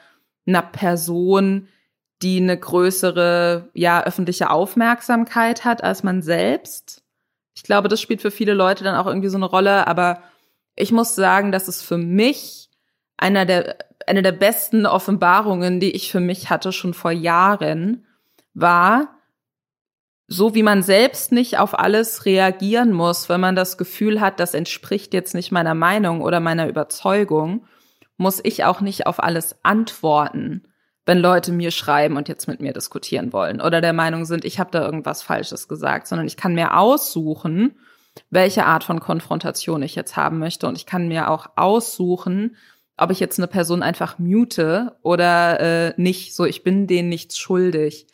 einer Person, die eine größere, ja, öffentliche Aufmerksamkeit hat als man selbst. Ich glaube, das spielt für viele Leute dann auch irgendwie so eine Rolle, aber ich muss sagen, dass es für mich einer der, eine der besten Offenbarungen, die ich für mich hatte, schon vor Jahren, war, so wie man selbst nicht auf alles reagieren muss, wenn man das Gefühl hat, das entspricht jetzt nicht meiner Meinung oder meiner Überzeugung, muss ich auch nicht auf alles antworten, wenn Leute mir schreiben und jetzt mit mir diskutieren wollen oder der Meinung sind, ich habe da irgendwas Falsches gesagt, sondern ich kann mir aussuchen, welche Art von Konfrontation ich jetzt haben möchte und ich kann mir auch aussuchen, ob ich jetzt eine Person einfach mute oder äh, nicht. So, ich bin denen nichts schuldig.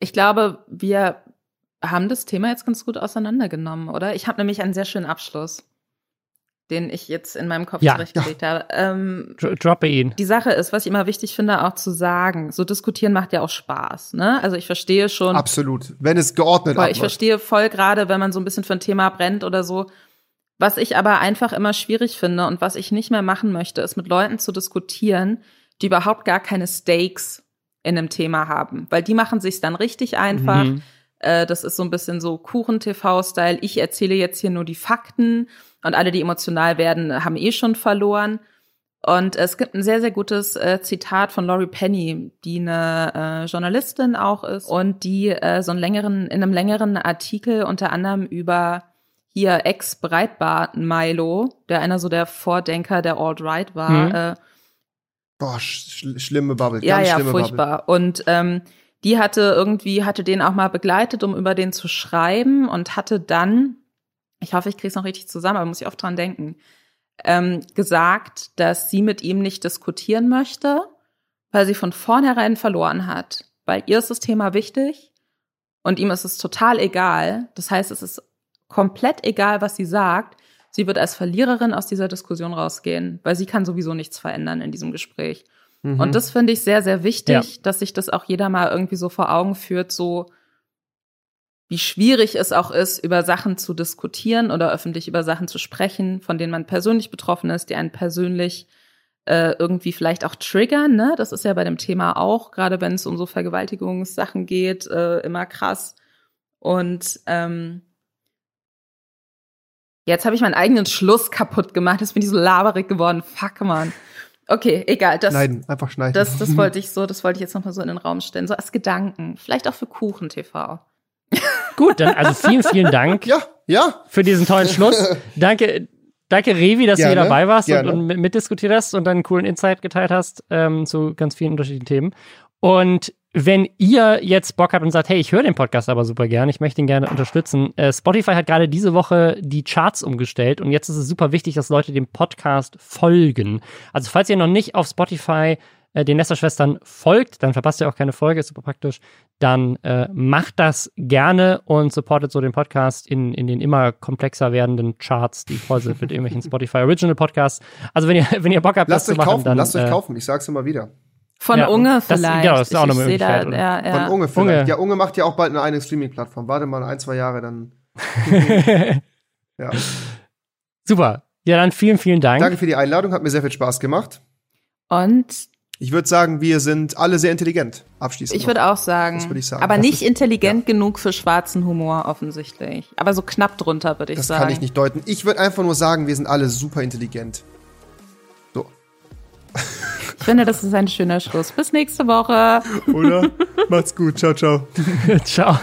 Ich glaube, wir haben das Thema jetzt ganz gut auseinandergenommen, oder? Ich habe nämlich einen sehr schönen Abschluss, den ich jetzt in meinem Kopf ja, zurechtgelegt ja. habe. Ähm, Droppe ihn. Die Sache ist, was ich immer wichtig finde, auch zu sagen, so diskutieren macht ja auch Spaß, ne? Also ich verstehe schon. Absolut, wenn es geordnet ist. Ich verstehe voll gerade, wenn man so ein bisschen für ein Thema brennt oder so. Was ich aber einfach immer schwierig finde und was ich nicht mehr machen möchte, ist mit Leuten zu diskutieren, die überhaupt gar keine Stakes in einem Thema haben, weil die machen sich dann richtig einfach. Mhm. Äh, das ist so ein bisschen so Kuchen-TV-Style. Ich erzähle jetzt hier nur die Fakten und alle, die emotional werden, haben eh schon verloren. Und es gibt ein sehr, sehr gutes äh, Zitat von Laurie Penny, die eine äh, Journalistin auch ist und die äh, so einen längeren, in einem längeren Artikel unter anderem über hier Ex-Breitbart Milo, der einer so der Vordenker der Alt-Right war. Mhm. Äh, Boah, sch schlimme Bubble. ja, ganz ja, schlimme furchtbar. Und ähm, die hatte irgendwie, hatte den auch mal begleitet, um über den zu schreiben und hatte dann, ich hoffe, ich kriege es noch richtig zusammen, aber muss ich oft dran denken, ähm, gesagt, dass sie mit ihm nicht diskutieren möchte, weil sie von vornherein verloren hat. Weil ihr ist das Thema wichtig und ihm ist es total egal. Das heißt, es ist komplett egal, was sie sagt. Sie wird als Verliererin aus dieser Diskussion rausgehen, weil sie kann sowieso nichts verändern in diesem Gespräch. Mhm. Und das finde ich sehr, sehr wichtig, Ja. dass sich das auch jeder mal irgendwie so vor Augen führt, so wie schwierig es auch ist, über Sachen zu diskutieren oder öffentlich über Sachen zu sprechen, von denen man persönlich betroffen ist, die einen persönlich äh, irgendwie vielleicht auch triggern. Ne? Das ist ja bei dem Thema auch, gerade wenn es um so Vergewaltigungssachen geht, äh, immer krass. Und ähm, jetzt habe ich meinen eigenen Schluss kaputt gemacht. Jetzt bin ich so laberig geworden. Fuck, man. Okay, egal. Das, schneiden, einfach schneiden. das, das wollte ich so, das wollte ich jetzt nochmal so in den Raum stellen. So als Gedanken. Vielleicht auch für Kuchen TV. Gut, dann also vielen, vielen Dank ja, ja. für diesen tollen Schluss. Danke, danke Revi, dass du hier Gerne, dabei warst und, gerne. und mit- mitdiskutiert hast und einen coolen Insight geteilt hast ähm, zu ganz vielen unterschiedlichen Themen. Und wenn ihr jetzt Bock habt und sagt, hey, ich höre den Podcast aber super gern, ich möchte ihn gerne unterstützen. Äh, Spotify hat gerade diese Woche die Charts umgestellt und jetzt ist es super wichtig, dass Leute dem Podcast folgen. Also falls ihr noch nicht auf Spotify äh, den Nesterschwestern folgt, dann verpasst ihr auch keine Folge, ist super praktisch. Dann äh, macht das gerne und supportet so den Podcast in, in den immer komplexer werdenden Charts, die voll sind mit irgendwelchen Spotify Original Podcasts. Also wenn ihr, wenn ihr Bock habt, Lasst das euch zu machen, kaufen, dann lasst euch äh, kaufen. Ich sag's immer wieder. Von Ja, Unge das- vielleicht. genau, das ist auch ich, eine ich sehe da, Möglichkeit, ja, ja. Von Unge vielleicht. Unge. Ja, Unge macht ja auch bald eine eigene Streaming-Plattform. Warte mal ein, zwei Jahre, dann. ja. Super. Ja, dann vielen, vielen Dank. Danke für die Einladung, hat mir sehr viel Spaß gemacht. Und Ich würde sagen, wir sind alle sehr intelligent. Abschließend. ich würde auch sagen, Das würde ich sagen. aber Das nicht ist- intelligent genug für schwarzen Humor offensichtlich. Aber so knapp drunter, würde ich das sagen. kann ich nicht deuten. Ich würde einfach nur sagen, wir sind alle super intelligent. Ich finde, das ist ein schöner Schluss. Bis nächste Woche. Oder? Macht's gut. Ciao, ciao. Ciao.